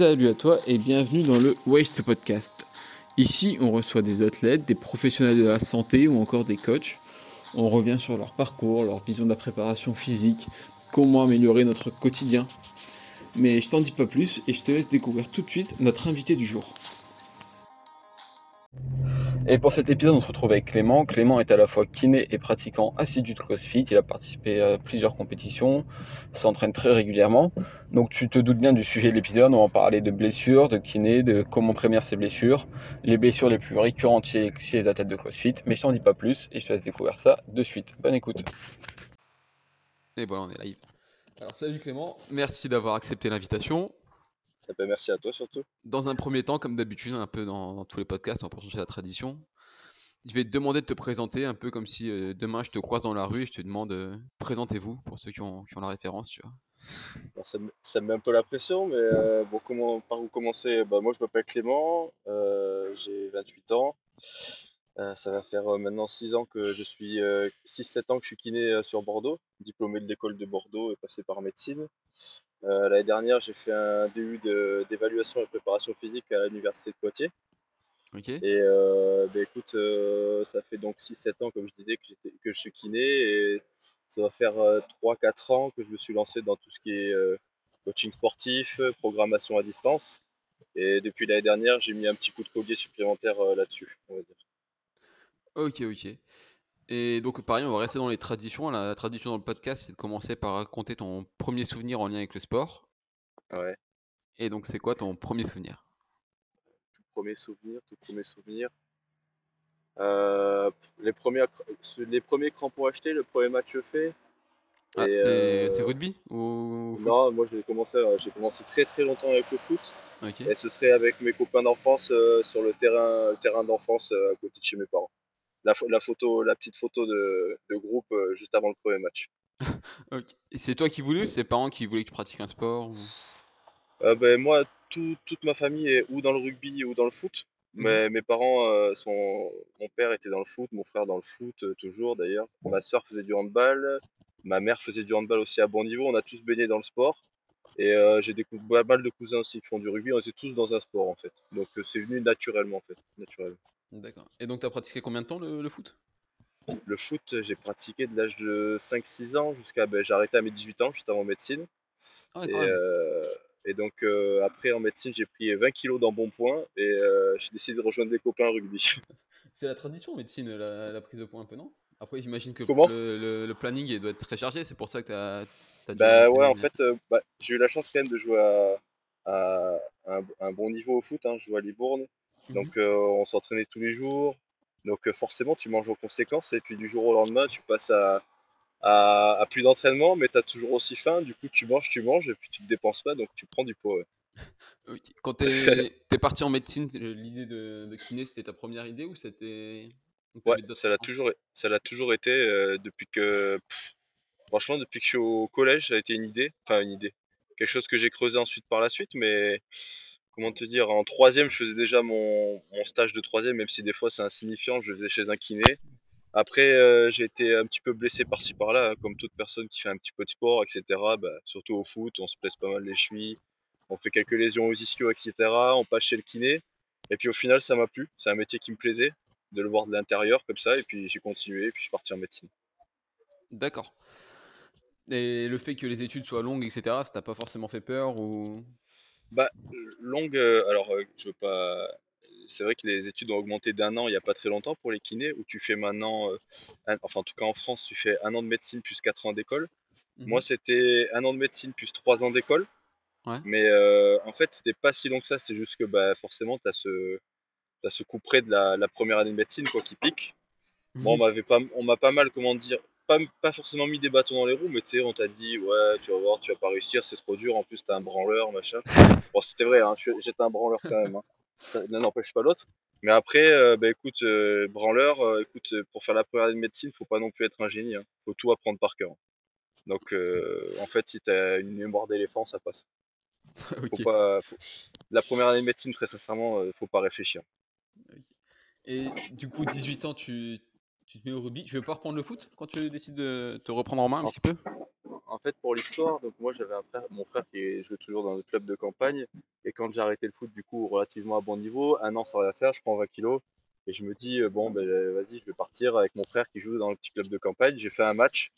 Salut à toi et bienvenue dans le Waste Podcast. Ici, on reçoit des athlètes, des professionnels de la santé ou encore des coachs. On revient sur leur parcours, leur vision de la préparation physique, comment améliorer notre quotidien. Mais je t'en dis pas plus et je te laisse découvrir tout de suite notre invité du jour. Et pour cet épisode, on se retrouve avec Clément. Clément est à la fois kiné et pratiquant assidu de CrossFit. Il a participé à plusieurs compétitions, s'entraîne très régulièrement. Donc tu te doutes bien du sujet de l'épisode. On va parler de blessures, de kiné, de comment prévenir ces blessures, les blessures les plus récurrentes chez, les athlètes de CrossFit. Mais je t'en dis pas plus et je te laisse découvrir ça de suite. Bonne écoute. Et voilà, on est live. Alors salut Clément, merci d'avoir accepté l'invitation. Eh ben, merci à toi surtout. Dans un premier temps, comme d'habitude, un peu dans, tous les podcasts, on va changer la tradition. Je vais te demander de te présenter un peu comme si euh, demain je te croise dans la rue et je te demande euh, présentez-vous pour ceux qui ont, la référence, tu vois. ça, me, met un peu la pression, mais euh, bon, comment, par où commencer? Bah, Moi je m'appelle Clément, j'ai 28 ans. ça va faire maintenant 6 ans que je suis 6-7 ans que je suis kiné sur Bordeaux, diplômé de l'école de Bordeaux et passé par médecine. Euh, l'année dernière, j'ai fait un DU d'évaluation et préparation physique à l'université de Poitiers. Et euh, bah, écoute, euh, ça fait donc 6-7 ans, comme je disais, que, que, je suis kiné. Et ça va faire 3-4 ans que je me suis lancé dans tout ce qui est coaching sportif, programmation à distance. Et depuis l'année dernière, j'ai mis un petit coup de collier supplémentaire là-dessus, Ok, ok. Et donc, pareil, on va rester dans les traditions. La tradition dans le podcast, c'est de commencer par raconter ton premier souvenir en lien avec le sport. Ouais. Et donc, c'est quoi ton premier souvenir? Tout premier souvenir, tout premier souvenir. Euh, les, premiers, les premiers crampons achetés, le premier match fait. Ah, euh, c'est rugby ou Non, moi j'ai commencé, euh, j'ai commencé très très longtemps avec le foot. Et ce serait avec mes copains d'enfance sur le terrain, le terrain d'enfance à côté de chez mes parents la, photo, la petite photo de, groupe euh, juste avant le premier match. Et c'est toi qui voulais ou c'est tes parents qui voulaient que tu pratiques un sport euh, ben, Moi, toute ma famille est ou dans le rugby ou dans le foot. Mhm. Mais mes parents euh, sont. Mon père était dans le foot, mon frère dans le foot, toujours d'ailleurs. Ma soeur faisait du handball, ma mère faisait du handball aussi à bon niveau. On a tous baigné dans le sport. Et j'ai découvert pas mal de cousins aussi qui font du rugby. On était tous dans un sport en fait. Donc c'est venu naturellement en fait. Naturellement. D'accord. Et donc, tu as pratiqué combien de temps le, foot? Le foot, j'ai pratiqué de l'âge de 5-6 ans jusqu'à. Ben, j'ai arrêté à mes 18 ans, juste avant médecine. Ah et, euh, et, donc, euh, après, en médecine, j'ai pris 20 kilos d'embonpoint et euh, j'ai décidé de rejoindre des copains rugby. C'est la tradition en médecine, la, prise de poids un peu, non? Après, j'imagine que le, le, planning doit être très chargé, c'est pour ça que tu as. bah ouais, en fait, bah, j'ai eu la chance quand même de jouer à, un, bon niveau au foot. Hein. Je joue à Libourne. Donc euh, on s'entraînait tous les jours. Donc forcément, tu manges en conséquence. Et puis du jour au lendemain, tu passes à, à, plus d'entraînement, mais tu as toujours aussi faim. Du coup, tu manges, tu manges, et puis tu te dépenses pas, donc tu prends du poids. Quand tu es, parti en médecine, l'idée de, kiné, c'était ta première idée ou c'était. Ouais, ça l'a toujours, ça l'a toujours été euh, depuis que. franchement, depuis que je suis au collège, ça a été une idée. Enfin, une idée. Quelque chose que j'ai creusé ensuite par la suite, mais comment te dire, en troisième, je faisais déjà mon, stage de troisième, même si des fois c'est insignifiant, je faisais chez un kiné. Après, euh, j'ai été un petit peu blessé par-ci par-là, hein, comme toute personne qui fait un petit peu de sport, etc. Bah, surtout au foot, on se blesse pas mal les chevilles, on fait quelques lésions aux ischios, etc. On passe chez le kiné. Et puis au final, ça m'a plu. C'est un métier qui me plaisait, de le voir de l'intérieur comme ça. Et puis j'ai continué, puis je suis parti en médecine. D'accord. Et le fait que les études soient longues, etc., ça t'a pas forcément fait peur ou? Bah, longue, euh, alors euh, je veux pas. C'est vrai que les études ont augmenté d'un an il n'y a pas très longtemps pour les kinés, où tu fais maintenant, euh, enfin en tout cas en France, tu fais un an de médecine plus quatre ans d'école. Mmh Moi, c'était un an de médecine plus trois ans d'école. Mais en fait, c'était pas si long que ça. C'est juste que bah, forcément, tu as ce, as ce coup près de la, première année de médecine quoi, qui pique. Bon, on mmh pas, on m'a pas mal, comment dire, pas, forcément mis des bâtons dans les roues, mais tu sais, on t'a dit, ouais, tu vas voir, tu vas pas réussir, c'est trop dur, en plus t'es un branleur, machin. Bon, c'était vrai, hein, j'étais un branleur quand même, hein. ça n'empêche pas l'autre. Mais après, euh, bah, écoute, euh, branleur, euh, écoute, pour faire la première année de médecine, faut pas non plus être un génie, hein. faut tout apprendre par cœur. Donc, en fait, si t'as une mémoire d'éléphant, ça passe. Faut pas, La première année de médecine, très sincèrement, faut pas réfléchir. Et du coup, 18 ans, tu, tu te mets au rugby. Tu veux pas reprendre le foot quand tu décides de te reprendre en main un petit peu? En fait, pour l'histoire, donc moi j'avais un frère, mon frère qui jouait toujours dans le club de campagne. Et quand j'ai arrêté le foot, du coup, relativement à bon niveau, un an sans rien faire, je prends 20 kilos. Et je me dis, euh, bon, ben vas-y, je vais partir avec mon frère qui joue dans le petit club de campagne. J'ai fait un match.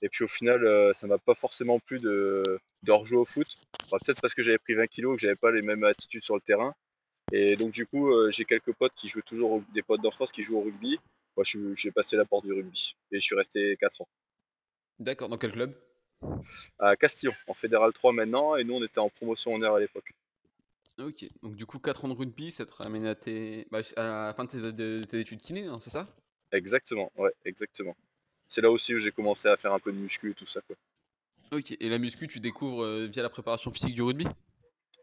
Et puis au final, euh, ça m'a pas forcément plu de, de rejouer au foot. Peut-être parce que j'avais pris 20 kilos, que j'avais pas les mêmes attitudes sur le terrain. Et donc du coup, euh, j'ai quelques potes qui jouent toujours, des potes d'enfance qui jouent au rugby. Moi, j'ai passé la porte du rugby et je suis resté 4 ans. D'accord, dans quel club? À Castillon, en Fédéral 3 maintenant, et nous on était en promotion en air à l'époque. Ok, donc du coup 4 ans de rugby, ça te ramène à, tes... Bah, à la fin de tes, études kiné, hein, c'est ça? Exactement, ouais, exactement. C'est là aussi où j'ai commencé à faire un peu de muscu et tout ça. Quoi. Ok, et la muscu, tu découvres euh, via la préparation physique du rugby?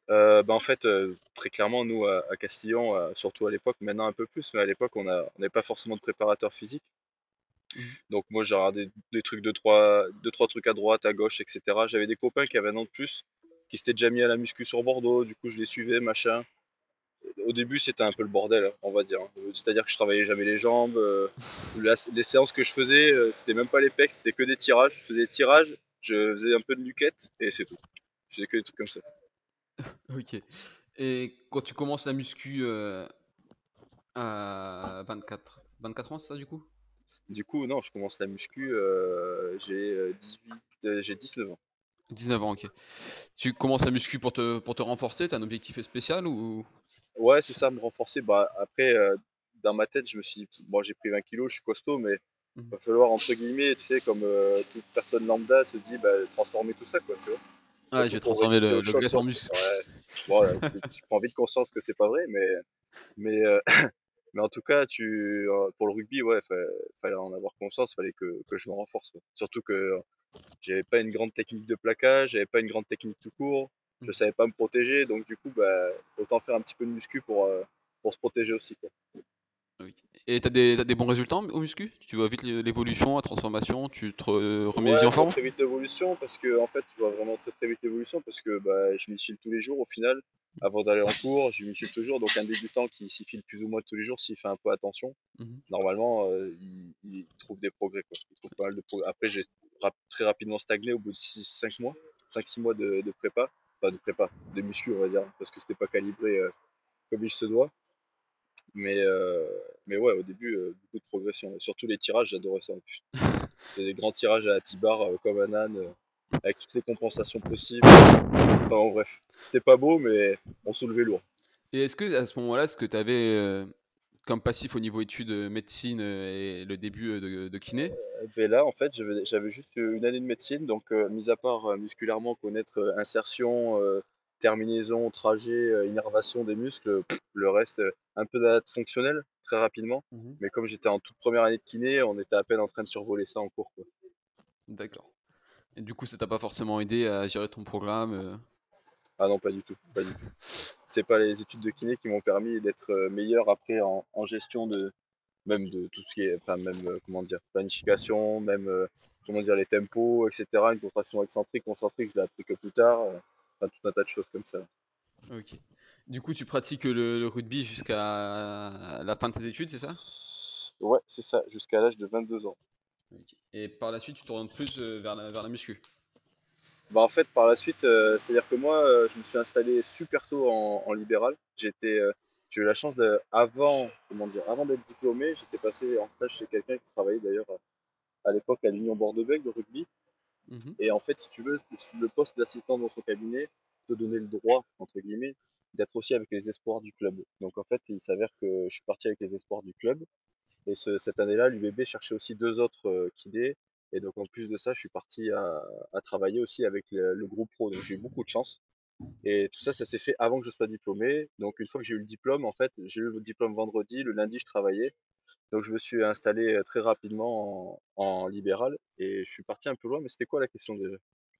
Euh, bah en fait, euh, très clairement, nous à, Castillon, surtout à l'époque, maintenant un peu plus, mais à l'époque, on n'avait pas forcément de préparateur physique. Mmh. Donc moi, j'ai regardé des trucs, de trois, deux, trois trucs à droite, à gauche, etc. J'avais des copains qui avaient un an de plus, qui s'étaient déjà mis à la muscu sur Bordeaux, du coup, je les suivais, machin. Au début, c'était un peu le bordel, on va dire. Hein. C'est-à-dire que je travaillais jamais les jambes. les séances que je faisais, c'était même pas les pecs, c'était que des tirages. Je faisais des tirages, je faisais un peu de nuquette et c'est tout. Je faisais que des trucs comme ça. Ok. Et quand tu commences la muscu euh, à 24, 24 ans, c'est ça du coup? Du coup, non, je commence la muscu, euh, j'ai 18, euh, j'ai 19 ans. 19 ans, ok. Tu commences la muscu pour te, pour te renforcer T'as un objectif spécial ou? Ouais, c'est ça, me renforcer. Bah, après, dans ma tête, je me suis dit, bon, j'ai pris 20 kilos, je suis costaud, mais il mmh. va falloir, entre guillemets, tu sais, comme toute personne lambda se dit, bah, transformer tout ça, quoi, tu vois. Ah, je vais transformer le, le en muscle. Ouais. Bon, tu prends vite conscience que c'est pas vrai, mais, mais, euh, mais en tout cas, tu, euh, pour le rugby, ouais, fallait en avoir conscience, fallait que, que je me renforce. Surtout que j'avais pas une grande technique de plaquage, j'avais pas une grande technique tout court, je mmh. savais pas me protéger, donc du coup, bah, autant faire un petit peu de muscu pour, euh, pour se protéger aussi. Quoi. Et t'as des, as des bons résultats au muscu? Tu vois vite l'évolution, la transformation, tu te remets ouais, en forme? très vite l'évolution parce que en fait tu vois vraiment très très vite l'évolution parce que bah, je m'y file tous les jours au final. Avant d'aller en cours, je m'y file toujours. Donc un débutant qui s'y file plus ou moins tous les jours, s'il fait un peu attention, mmh normalement euh, il, trouve des progrès. Quoi. Il trouve pas mal de progrès. Après j'ai très rapidement stagné au bout de 6-5 mois, 5-6 mois de, de, prépa, pas de prépa, de muscu on va dire, parce que c'était pas calibré euh, comme il se doit. Mais, euh, mais ouais, au début, euh, beaucoup de progression. surtout les tirages, j'adorais ça en. C'était des grands tirages à Tibar, euh, comme un âne, avec toutes les compensations possibles. Enfin, bref, c'était pas beau, mais on soulevait lourd. Et est-ce que à ce moment-là, ce que tu avais comme passif au niveau études médecine et le début de, kiné? Ben Là, en fait, j'avais juste une année de médecine, donc mis à part musculairement connaître insertion, terminaison, trajet, euh, innervation des muscles, le reste, euh, un peu d'adaptation fonctionnelle très rapidement. Mmh Mais comme j'étais en toute première année de kiné, on était à peine en train de survoler ça en cours. D'accord. Et du coup, ça t'a pas forcément aidé à gérer ton programme euh? Ah non, pas du tout. Pas du tout. C'est pas les études de kiné qui m'ont permis d'être meilleur après en, gestion de même de tout ce qui est, enfin même comment dire, planification, même comment dire les tempos, etc. Une contraction excentrique, concentrique, je l'ai appris que plus tard tout un tas de choses comme ça. Ok. Du coup, tu pratiques le, rugby jusqu'à la fin de tes études, c'est ça? Ouais, c'est ça, jusqu'à l'âge de 22 ans. Et par la suite, tu rends plus euh, vers, la, vers la muscu? Bah en fait, par la suite, euh, c'est-à-dire que moi, euh, je me suis installé super tôt en, libéral. J'étais, j'ai eu la chance de, avant, comment dire, avant d'être diplômé, j'étais passé en stage chez quelqu'un qui travaillait d'ailleurs à l'époque à l'Union Bordeaux-Bègles de rugby. Mmh et en fait, si tu veux, le poste d'assistant dans son cabinet te donnait le droit, entre guillemets, d'être aussi avec les espoirs du club. Donc en fait, il s'avère que je suis parti avec les espoirs du club. Et cette année-là, l'UBB cherchait aussi deux autres euh, kidés. Et donc en plus de ça, je suis parti à, travailler aussi avec le, groupe pro. Donc j'ai eu beaucoup de chance. Et tout ça, ça s'est fait avant que je sois diplômé. Donc une fois que j'ai eu le diplôme, en fait, j'ai eu le diplôme vendredi. Le lundi, je travaillais. Donc je me suis installé très rapidement en, libéral et je suis parti un peu loin, mais c'était quoi la question déjà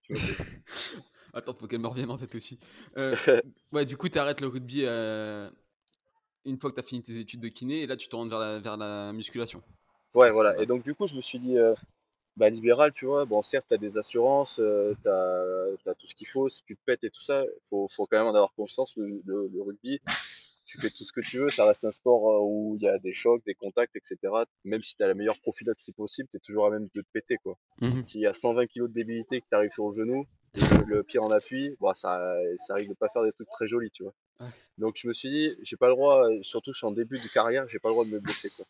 Attends, faut qu'elle me revienne en tête aussi. Euh, ouais, du coup, tu arrêtes le rugby euh, une fois que tu as fini tes études de kiné et là tu te rends vers la, vers la musculation. Ouais, voilà. Et donc du coup, je me suis dit, bah libéral, tu vois, bon certes, tu as des assurances, tu as, tout ce qu'il faut, si tu te pètes et tout ça, il faut, faut, quand même en avoir conscience, le, le rugby, tu fais tout ce que tu veux, ça reste un sport euh, où il y a des chocs, des contacts, etc. Même si tu as la meilleure prophylaxie possible, tu es toujours à même de te péter. quoi. Mhm. S'il y a 120 kg de débilité que tu arrives sur le genou, le pied en appui, bah, ça, ça arrive de pas faire des trucs très jolis, tu vois. Ouais. Donc je me suis dit, j'ai pas le droit, surtout je suis en début de carrière, j'ai pas le droit de me blesser. Quoi.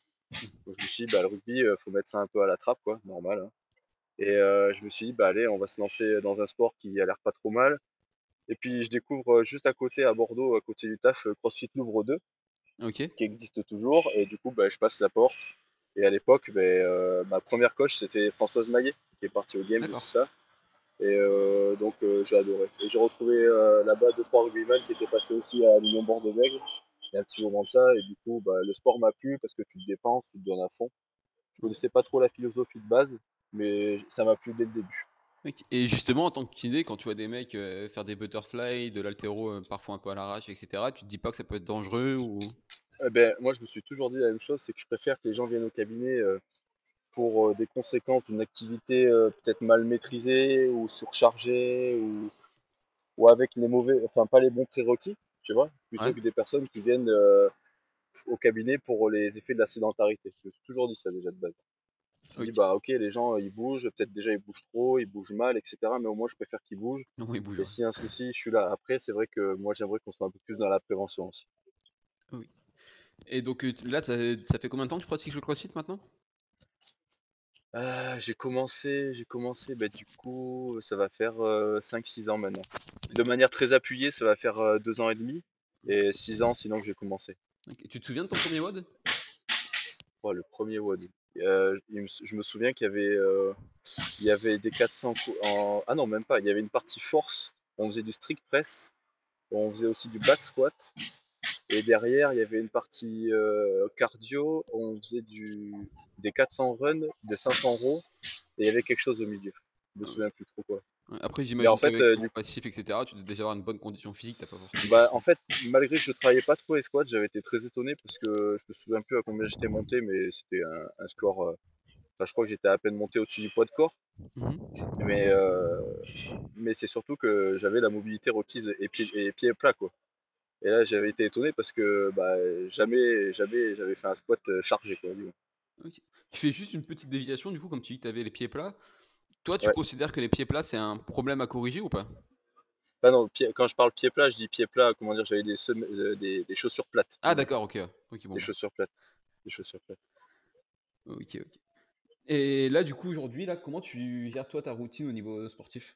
Donc je me suis dit, bah, le rugby, euh, faut mettre ça un peu à la trappe, quoi, normal. hein. Et euh, je me suis dit, bah allez, on va se lancer dans un sport qui a l'air pas trop mal. Et puis je découvre euh, juste à côté, à Bordeaux, à côté du taf, euh, CrossFit Louvre 2, Ok. qui existe toujours. Et du coup, bah, je passe la porte. Et à l'époque, bah, euh, ma première coach, c'était Françoise Maillet, qui est partie au game et tout ça. Et euh, donc euh, j'ai adoré. Et j'ai retrouvé là-bas deux trois rugbyman qui étaient passés aussi à l'Union Bordeaux-Bègles. Il y a un petit moment de ça. Et du coup, bah, le sport m'a plu parce que tu te dépenses, tu te donnes à fond. Je connaissais pas trop la philosophie de base, mais ça m'a plu dès le début. Et justement, en tant que kiné, quand tu vois des mecs euh, faire des butterflies, de l'altéro euh, parfois un peu à l'arrache, etc., tu te dis pas que ça peut être dangereux ou. Eh ben, moi, je me suis toujours dit la même chose, c'est que je préfère que les gens viennent au cabinet euh, pour des conséquences d'une activité peut-être mal maîtrisée ou surchargée ou, ou avec les mauvais, enfin pas les bons prérequis, tu vois, plutôt Ouais. que des personnes qui viennent au cabinet pour les effets de la sédentarité. Je me suis toujours dit ça déjà de base. Je me dis, Ok. bah ok, les gens ils bougent, peut-être déjà ils bougent trop, ils bougent mal, etc. Mais au moins je préfère qu'ils bougent. Non, il bouge. Et s'il y a un souci, je suis là. Après, c'est vrai que moi j'aimerais qu'on soit un peu plus dans la prévention aussi. Oui. Et donc euh, là, ça, ça fait combien de temps que tu pratiques le crossfit maintenant? Ah, j'ai commencé, j'ai commencé, bah, du coup, ça va faire 5-6 ans maintenant. De manière très appuyée, ça va faire 2 ans et demi. Et 6 ans sinon que j'ai commencé. Ok. Tu te souviens de ton premier WOD? Oh, le premier WOD. Euh, je me souviens qu'il y avait, euh, il y avait des 400 coups en... Ah non, même pas. Il y avait une partie force. On faisait du strict press. On faisait aussi du back squat. Et derrière, il y avait une partie euh, cardio. On faisait du... des 400 runs, des 500 rows. Et il y avait quelque chose au milieu. Je me souviens plus trop quoi. Après, j'imagine en fait, qu'avec euh, ton du passif, etc., tu dois déjà avoir une bonne condition physique, t'as pas forcément. Bah, en fait, malgré que je travaillais pas trop les squats, j'avais été très étonné parce que je me souviens plus à combien j'étais monté, mais c'était un, un score. euh, Enfin, je crois que j'étais à peine monté au-dessus du poids de corps, Mhm. mais, euh, mais c'est surtout que j'avais la mobilité requise et pieds et pieds plats, quoi. Et là, j'avais été étonné parce que bah, jamais, jamais j'avais fait un squat euh, chargé, quoi. Tu fais juste une petite déviation, du coup, comme tu dis que tu avais les pieds plats. Toi, tu Ouais. considères que les pieds plats, c'est un problème à corriger ou pas? Enfin, non, quand je parle pieds plats, je dis pieds plats, comment dire, j'avais des, euh, des, des chaussures plates. Ah, d'accord, ok. Bon. Des chaussures plates. Des chaussures plates. Ok, ok. Et là, du coup, aujourd'hui, là, comment tu gères toi ta routine au niveau sportif?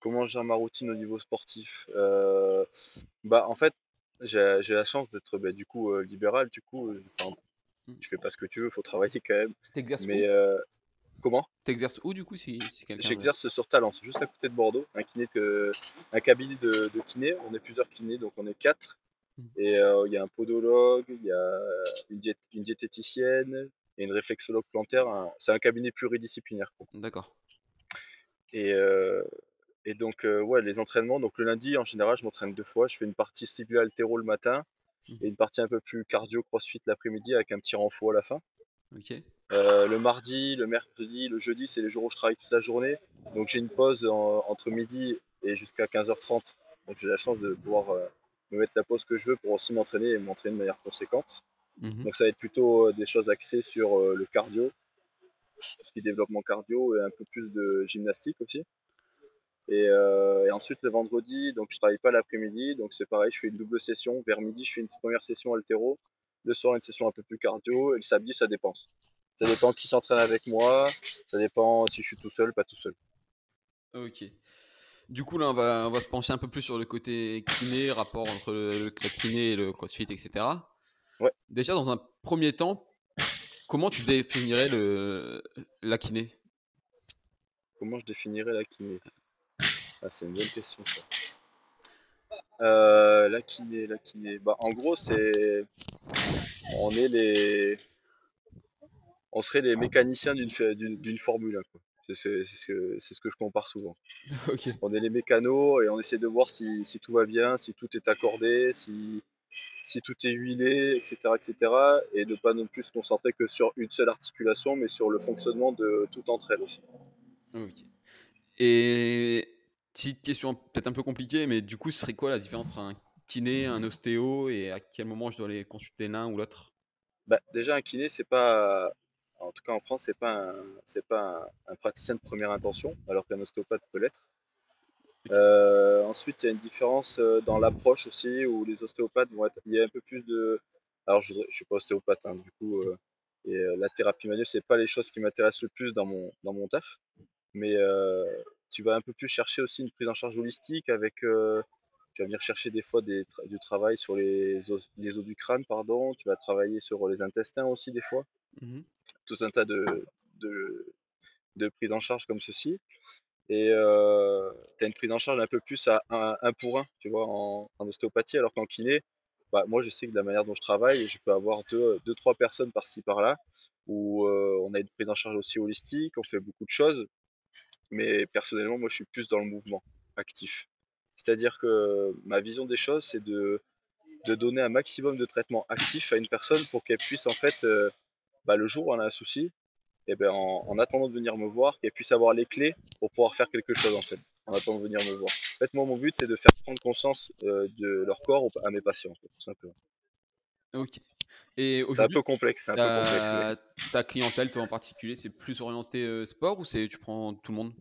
Comment je gère ma routine au niveau sportif? Euh, Bah, en fait, j'ai la chance d'être bah, du coup euh, libéral. Du coup, euh, enfin, Mm. tu fais pas ce que tu veux, faut travailler quand même. T'exerces Mais comment T'exerces où, du coup, si, si quelqu'un veut- J'exerce sur Talence, juste à côté de Bordeaux, un kiné que, un cabinet de, de kiné. On est plusieurs kinés, donc on est quatre. Mm. Et euh, il y a un podologue, il y a une, diét- une diététicienne et une réflexologue plantaire. un- C'est un cabinet pluridisciplinaire. D'accord. Et, euh, et donc, euh, ouais, les entraînements. Donc, le lundi, en général, je m'entraîne deux fois. Je fais une partie ciblée altéro le matin Mhm. et une partie un peu plus cardio crossfit l'après-midi avec un petit renfort à la fin. Ok. Euh, le mardi, le mercredi, le jeudi, c'est les jours où je travaille toute la journée. Donc, j'ai une pause en- entre midi et jusqu'à 15h30. Donc, j'ai la chance de pouvoir euh, me mettre la pause que je veux pour aussi m'entraîner et m'entraîner de manière conséquente. Mhm. Donc, ça va être plutôt euh, des choses axées sur le cardio, tout ce qui est développement cardio et un peu plus de gymnastique aussi. Et, et ensuite le vendredi, donc je travaille pas l'après-midi, donc c'est pareil, je fais une double session. Vers midi, je fais une première session altéro. Le soir, une session un peu plus cardio. Et le samedi, ça dépend. Ça dépend qui s'entraîne avec moi. Ça dépend si je suis tout seul, pas tout seul. Ok. Du coup, là, on va, on va se pencher un peu plus sur le côté kiné, rapport entre le, club kiné et le crossfit, etc. Ouais. Déjà, dans un premier temps, comment tu définirais le, la kiné? Comment je définirais la kiné? Ah, c'est une bonne question ça. Euh, la kiné, la kiné. Bah, en gros, c'est. On est les. On serait les mécaniciens d'une Formule 1, quoi. C'est ce que- c'est ce que je compare souvent. On est les mécanos et on essaie de voir si, si tout va bien, si tout est accordé, si, si tout est huilé, etc., etc. Et de pas non plus se concentrer que sur une seule articulation, mais sur le fonctionnement de tout entre elles aussi. Ok. Et petite question peut-être un peu compliquée, mais du coup, ce serait quoi la différence entre un kiné, un ostéo et à quel moment je dois les consulter l'un ou l'autre? Bah, Déjà, un kiné, c'est pas, en tout cas en France, c'est pas, un, c'est pas un, praticien de première intention, alors qu'un ostéopathe peut l'être. Euh, ensuite, il y a une différence euh, dans l'approche aussi, où les ostéopathes vont être. Il y a un peu plus de. Alors, je, ne suis pas ostéopathe, hein, du coup, euh, et la thérapie manuelle, c'est pas les choses qui m'intéressent le plus dans mon, dans mon taf. Mais tu vas un peu plus chercher aussi une prise en charge holistique avec. Tu vas venir chercher des fois des du travail sur les os, les os du crâne, pardon. Tu vas travailler sur les intestins aussi, des fois. Mmh Tout un tas de, de, de prises en charge comme ceci et euh, tu as une prise en charge un peu plus à un, pour un, tu vois, en, ostéopathie, alors qu'en kiné, bah, moi je sais que de la manière dont je travaille, je peux avoir deux, deux trois personnes par-ci par-là, où euh, on a une prise en charge aussi holistique, on fait beaucoup de choses, mais personnellement, moi je suis plus dans le mouvement actif. C'est-à-dire que ma vision des choses, c'est de, de donner un maximum de traitement actif à une personne pour qu'elle puisse en fait, euh, bah, le jour où elle a un souci, et ben en, attendant de venir me voir, qu'elle puisse avoir les clés pour pouvoir faire quelque chose en fait, en attendant de venir me voir. En fait, moi, mon but, c'est de faire prendre conscience euh, de leur corps à mes patients, tout simplement. Ok. Et c'est un peu complexe. Un ta, peu complexe ta clientèle, toi en particulier, c'est plus orienté euh, sport ou c'est tu prends tout le monde?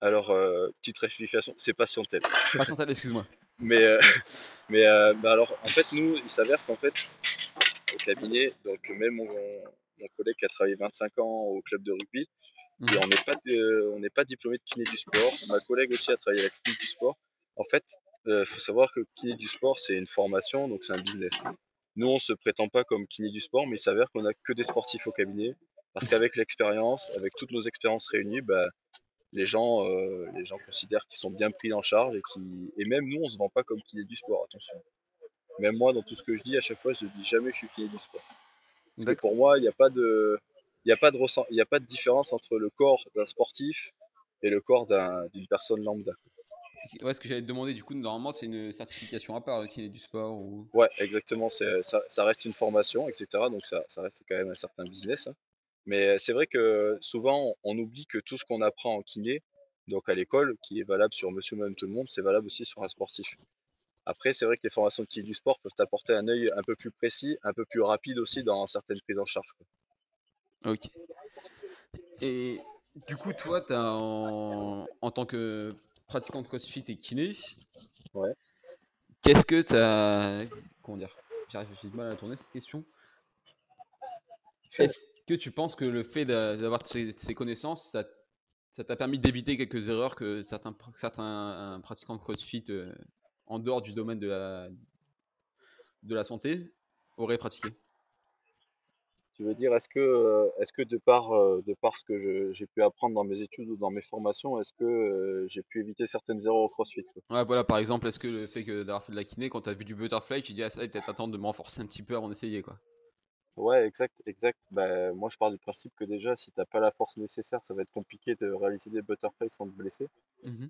Alors, euh, petite rectification, c'est patientèle. Patientèle, excuse-moi. mais mais bah alors, en fait, nous, il s'avère qu'en fait, au cabinet, donc même on, mon collègue qui a travaillé 25 ans au club de rugby. Et mhm. on n'est pas, on n'est pas diplômé de kiné du sport. Ma collègue aussi a travaillé à la kiné du sport. En fait, il euh, faut savoir que kiné du sport, c'est une formation, donc c'est un business. Nous, on se prétend pas comme kiné du sport, mais il s'avère qu'on a que des sportifs au cabinet. Parce qu'avec l'expérience, avec toutes nos expériences réunies, bah, les gens, euh, les gens considèrent qu'ils sont bien pris en charge et qui, et même nous, on se vend pas comme kiné du sport. Attention. Même moi, dans tout ce que je dis, à chaque fois, je dis jamais je suis kiné du sport pour moi, il n'y a pas de, il a pas de il y a pas de différence entre le corps d'un sportif et le corps d'une personne lambda. Ouais, ce que j'allais te demander, du coup, normalement, c'est une certification à part qui est du sport ou... Ouais, exactement. Ça, ça, reste une formation, etc. Donc, ça, ça, reste quand même un certain business. Hein. Mais c'est vrai que souvent, on oublie que tout ce qu'on apprend en kiné, donc à l'école, qui est valable sur monsieur, madame, tout le monde, c'est valable aussi sur un sportif. Après, c'est vrai que les formations de du sport peuvent apporter un œil un peu plus précis, un peu plus rapide aussi dans certaines prises en charge. Ok. Et du coup, toi, as en... tant que pratiquant de CrossFit et kiné, ouais. qu'est-ce que tu as. Comment dire J'ai du mal à tourner cette question. Est-ce que tu penses que le fait d'avoir ces, connaissances, ça t'a permis d'éviter quelques erreurs que certains, certains pratiquants de CrossFit euh, en dehors du domaine de la, de la santé aurait pratiqué? Tu veux dire, est-ce que, euh, est-ce que de, par, euh, de par ce que j'ai pu apprendre dans mes études ou dans mes formations, est-ce que euh, j'ai pu éviter certaines erreurs au crossfit Ouais, voilà, par exemple, est-ce que le fait d'avoir fait de la kiné, quand tu as vu du butterfly, tu dis, ah, ça peut-être attendre de me renforcer un petit peu avant d'essayer, quoi? Ouais, exact, exact. Bah, moi, je pars du principe que déjà, si tu n'as pas la force nécessaire, ça va être compliqué de réaliser des butterflies sans te blesser. Mmh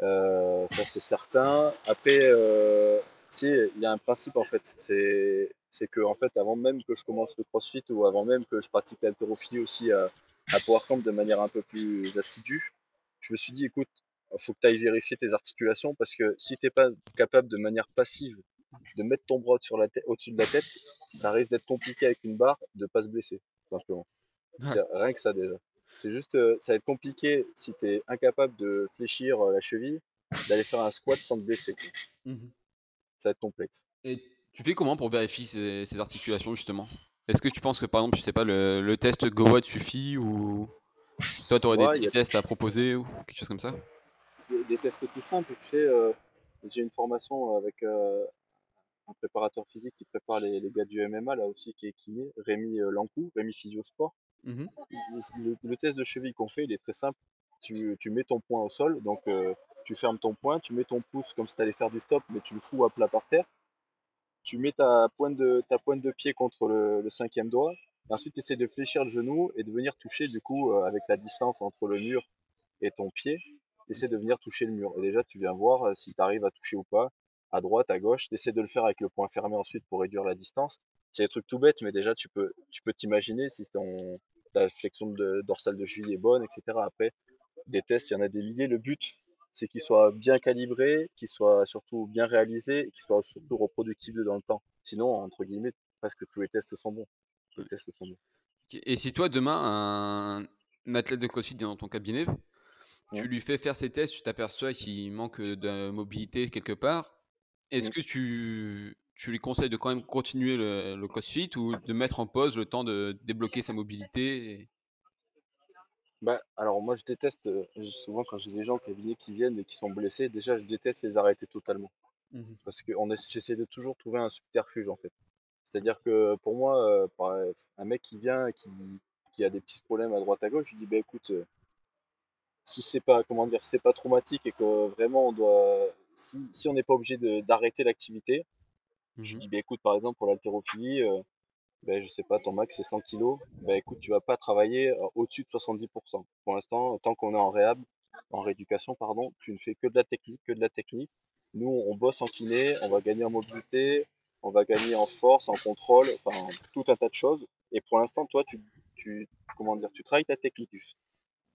euh, ça c'est certain. Après, euh, il y a un principe en fait. C'est c'est que en fait, avant même que je commence le CrossFit ou avant même que je pratique l'haltérophilie aussi à, à Powercamp de manière un peu plus assidue, je me suis dit, écoute, il faut que tu ailles vérifier tes articulations parce que si tu n'es pas capable de manière passive de mettre ton bras sur la tête, au-dessus de la tête, ça risque d'être compliqué avec une barre de pas se blesser, simplement. C'est rien que ça déjà. C'est juste, euh, ça va être compliqué si tu es incapable de fléchir euh, la cheville, d'aller faire un squat sans te blesser. Mmh ça va être complexe. Et tu fais comment pour vérifier ces, articulations justement? Est-ce que tu penses que par exemple, je sais pas, le, test GoWatt suffit ou toi tu aurais des petits tests à proposer ou quelque chose comme ça? Des, tests tout simples, tu sais, euh, j'ai une formation avec un préparateur physique qui prépare les, gars du MMA là aussi qui est kiné, Rémi Lancou, Rémi Physiosport. Mmh le, test de cheville qu'on fait, il est très simple. Tu, mets ton poing au sol, donc euh, tu fermes ton poing, tu mets ton pouce comme si tu allais faire du stop, mais tu le fous à plat par terre. Tu mets ta pointe de, ta pointe de pied contre le, cinquième doigt. Et ensuite, tu essaies de fléchir le genou et de venir toucher, du coup, euh, avec la distance entre le mur et ton pied, tu essaies de venir toucher le mur. Et déjà, tu viens voir euh, si tu arrives à toucher ou pas, à droite, à gauche. Tu essaies de le faire avec le poing fermé ensuite pour réduire la distance. C'est des trucs tout bêtes, mais déjà, tu peux tu peux t'imaginer si ton, ta flexion de, dorsale de cheville est bonne, etc. Après, des tests, il y en a des milliers. Le but, c'est qu'il soit bien calibré, qu'il soit surtout bien réalisé, et qu'il soit surtout reproductible dans le temps. Sinon, entre guillemets, presque tous les tests sont bons. Tous les tests sont bons. Et si toi, demain, un, athlète de CrossFit est dans ton cabinet, tu lui fais faire ses tests, tu t'aperçois qu'il manque de mobilité quelque part, est-ce Mm. que tu, tu lui conseilles de quand même continuer le, le CrossFit ou de mettre en pause le temps de débloquer sa mobilité et- Bah, alors moi je déteste, souvent quand j'ai des gens au cabinet qui viennent et qui sont blessés, déjà je déteste les arrêter totalement. Parce que j'essaie de toujours trouver un subterfuge en fait. C'est-à-dire que pour moi, un mec qui vient et qui, qui a des petits problèmes à droite à gauche, je lui dis bah écoute, si c'est pas comment dire, si c'est pas traumatique et que vraiment on doit, si, si on n'est pas obligé d'arrêter l'activité, je Mhm. dis bah écoute par exemple pour l'haltérophilie, euh, ben, je sais pas, ton max c'est 100 kilos, ben écoute, tu vas pas travailler euh, au-dessus de 70%. Pour l'instant, tant qu'on est en réhab, en rééducation, pardon, tu ne fais que de la technique, que de la technique. Nous, on bosse en kiné, on va gagner en mobilité, on va gagner en force, en contrôle, enfin, tout un tas de choses. Et pour l'instant, toi, tu, tu, comment dire, tu travailles ta technique.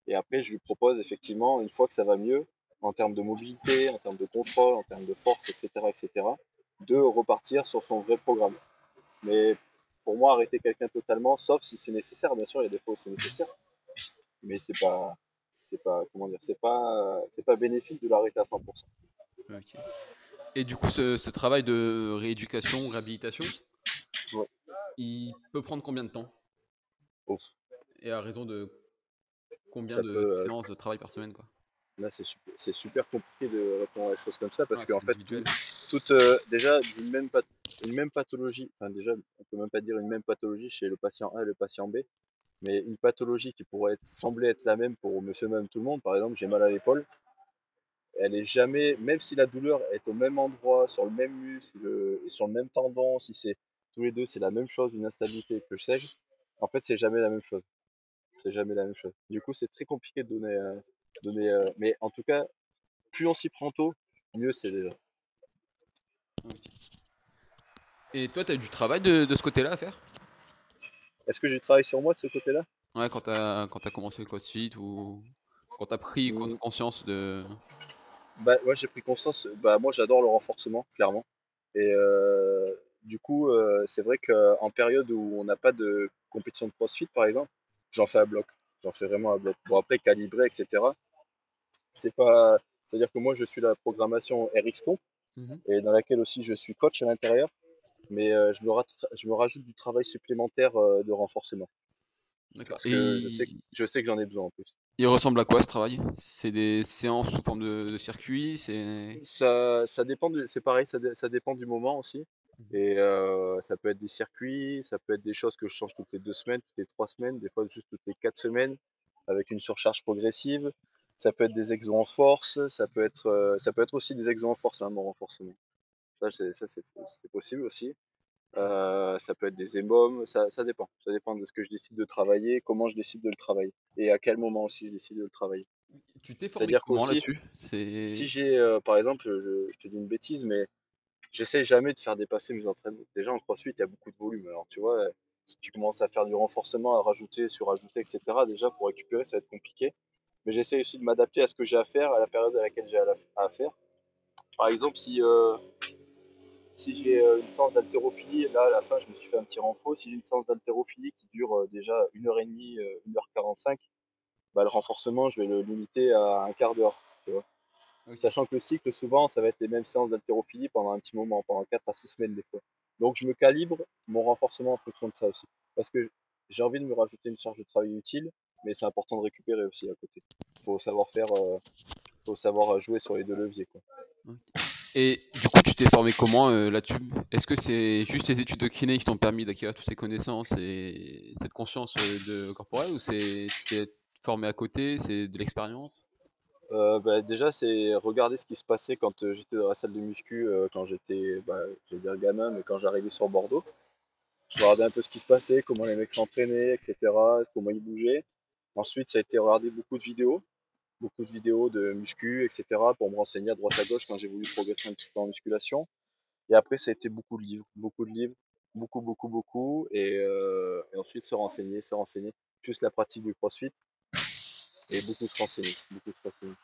Et après, je lui propose effectivement, une fois que ça va mieux, en termes de mobilité, en termes de contrôle, en termes de force, etc., etc., de repartir sur son vrai programme. Mais pour moi, arrêter quelqu'un totalement, sauf si c'est nécessaire, bien sûr, il y a des fois où c'est nécessaire, mais c'est pas, c'est pas, comment dire, c'est pas, c'est pas bénéfique de l'arrêter à 100%. Ok. Et du coup, ce, ce travail de rééducation, réhabilitation, Ouais. il peut prendre combien de temps? Ouf. Et à raison de combien Ça de peut, euh, séances de travail par semaine quoi? Là, c'est super, super compliqué de répondre à des choses comme ça parce Ouais, qu'en fait, toute, euh, déjà, d'une même, une même pathologie, enfin, déjà, on peut même pas dire une même pathologie chez le patient A et le patient B, mais une pathologie qui pourrait être, sembler être la même pour monsieur, même tout le monde, par exemple, j'ai mal à l'épaule, elle est jamais, même si la douleur est au même endroit, sur le même muscle et sur le même tendon, si c'est tous les deux, c'est la même chose, une instabilité, que sais-je, en fait, c'est jamais la même chose. C'est jamais la même chose. Du coup, c'est très compliqué de donner, euh, donner euh, mais en tout cas, plus on s'y prend tôt, mieux c'est déjà. Et toi, tu as du travail de, de ce côté-là à faire? Est-ce que j'ai travaillé sur moi de ce côté-là? Ouais, quand tu as, commencé le CrossFit ou quand tu as pris con- Mm. conscience de. Bah, ouais, j'ai pris conscience. Bah, moi, j'adore le renforcement, clairement. Et euh, du coup, euh, c'est vrai qu'en période où on n'a pas de compétition de CrossFit, par exemple, j'en fais à bloc. J'en fais vraiment à bloc. Bon, après, calibré, etc. C'est pas. C'est-à-dire que moi, je suis la programmation RXComp Mhm. et dans laquelle aussi je suis coach à l'intérieur. Mais euh, je, me je me rajoute du travail supplémentaire euh, de renforcement. Parce Et que je sais, il, je sais que j'en ai besoin en plus. il ressemble à quoi ce travail? C'est des séances sous forme de, de circuit. Ça, ça dépend c'est pareil, ça, dé- ça dépend du moment aussi. Et euh, ça peut être des circuits, ça peut être des choses que je change toutes les deux semaines, toutes les trois semaines, des fois juste toutes les quatre semaines, avec une surcharge progressive. Ça peut être des exos en force, ça peut être, euh, ça peut être aussi des exos en force, hein, mon renforcement. Ça, c'est, possible aussi. Euh, ça peut être des EMOM, ça, ça dépend. Ça dépend de ce que je décide de travailler, comment je décide de le travailler, et à quel moment aussi je décide de le travailler. Tu t'es formé comment là-dessus? C'est. Si j'ai, euh, par exemple, je, je te dis une bêtise, mais j'essaie jamais de faire dépasser mes entraînements. Déjà en crossfit, il y a beaucoup de volume. Alors tu vois, si tu commences à faire du renforcement, à rajouter, surajouter, etc., déjà pour récupérer, ça va être compliqué. Mais j'essaie aussi de m'adapter à ce que j'ai à faire, à la période à laquelle j'ai à, faire. Par exemple, si, euh, si j'ai euh, une séance d'haltérophilie, là à la fin, je me suis fait un petit renfort. Si j'ai une séance d'haltérophilie qui dure euh, déjà 1h30, euh, 1h45, bah, le renforcement, je vais le limiter à un quart d'heure. tu vois. Ok. Sachant que le cycle, souvent, ça va être les mêmes séances d'haltérophilie pendant un petit moment, pendant 4 à 6 semaines des fois. Donc je me calibre mon renforcement en fonction de ça aussi. Parce que j'ai envie de me rajouter une charge de travail utile, mais c'est important de récupérer aussi à côté. Il faut savoir faire, euh, faut savoir jouer sur les deux leviers. Quoi. Et du coup, tu t'es formé comment euh, là-dessus Est-ce que c'est juste les études de kiné qui t'ont permis d'acquérir toutes ces connaissances et cette conscience euh, de corporelle ou c'est formé à côté, c'est de l'expérience? Euh, bah, déjà, c'est regarder ce qui se passait quand j'étais dans la salle de muscu, quand j'étais, bah, je vais dire gamin, mais quand j'arrivais sur Bordeaux. Je regardais un peu ce qui se passait, comment les mecs s'entraînaient, etc., comment ils bougeaient. Ensuite, ça a été regarder beaucoup de vidéos, beaucoup de vidéos de muscu, etc., pour me renseigner à droite à gauche quand j'ai voulu progresser un petit peu en musculation. Et après, ça a été beaucoup de livres, beaucoup de livres, beaucoup, beaucoup, beaucoup. Et, euh, et ensuite, se renseigner, se renseigner, plus la pratique du crossfit. Et beaucoup se renseigner, beaucoup se renseigner.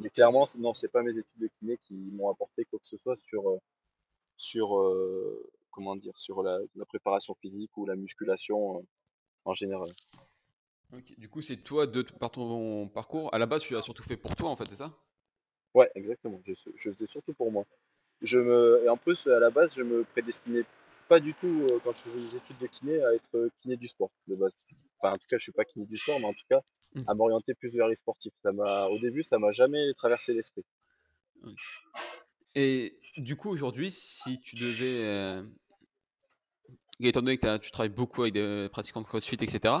Mais clairement, non, c'est pas mes études de kiné qui m'ont apporté quoi que ce soit sur, euh, sur euh, comment dire, sur la, préparation physique ou la musculation euh, en général. Du coup, c'est toi, de, par ton parcours, à la base, tu l'as surtout fait pour toi, en fait, c'est ça? Ouais, exactement. Je, je faisais surtout pour moi. Je me, et en plus, à la base, je me prédestinais pas du tout, quand je faisais des études de kiné, à être kiné du sport, de base. Enfin, en tout cas, je suis pas kiné du sport, mais en tout cas, Mmh. à m'orienter plus vers les sportifs. Ça m'a, au début, ça m'a jamais traversé l'esprit. Et du coup, aujourd'hui, si tu devais, euh, étant donné que tu travailles beaucoup avec des pratiquants de CrossFit, etc.,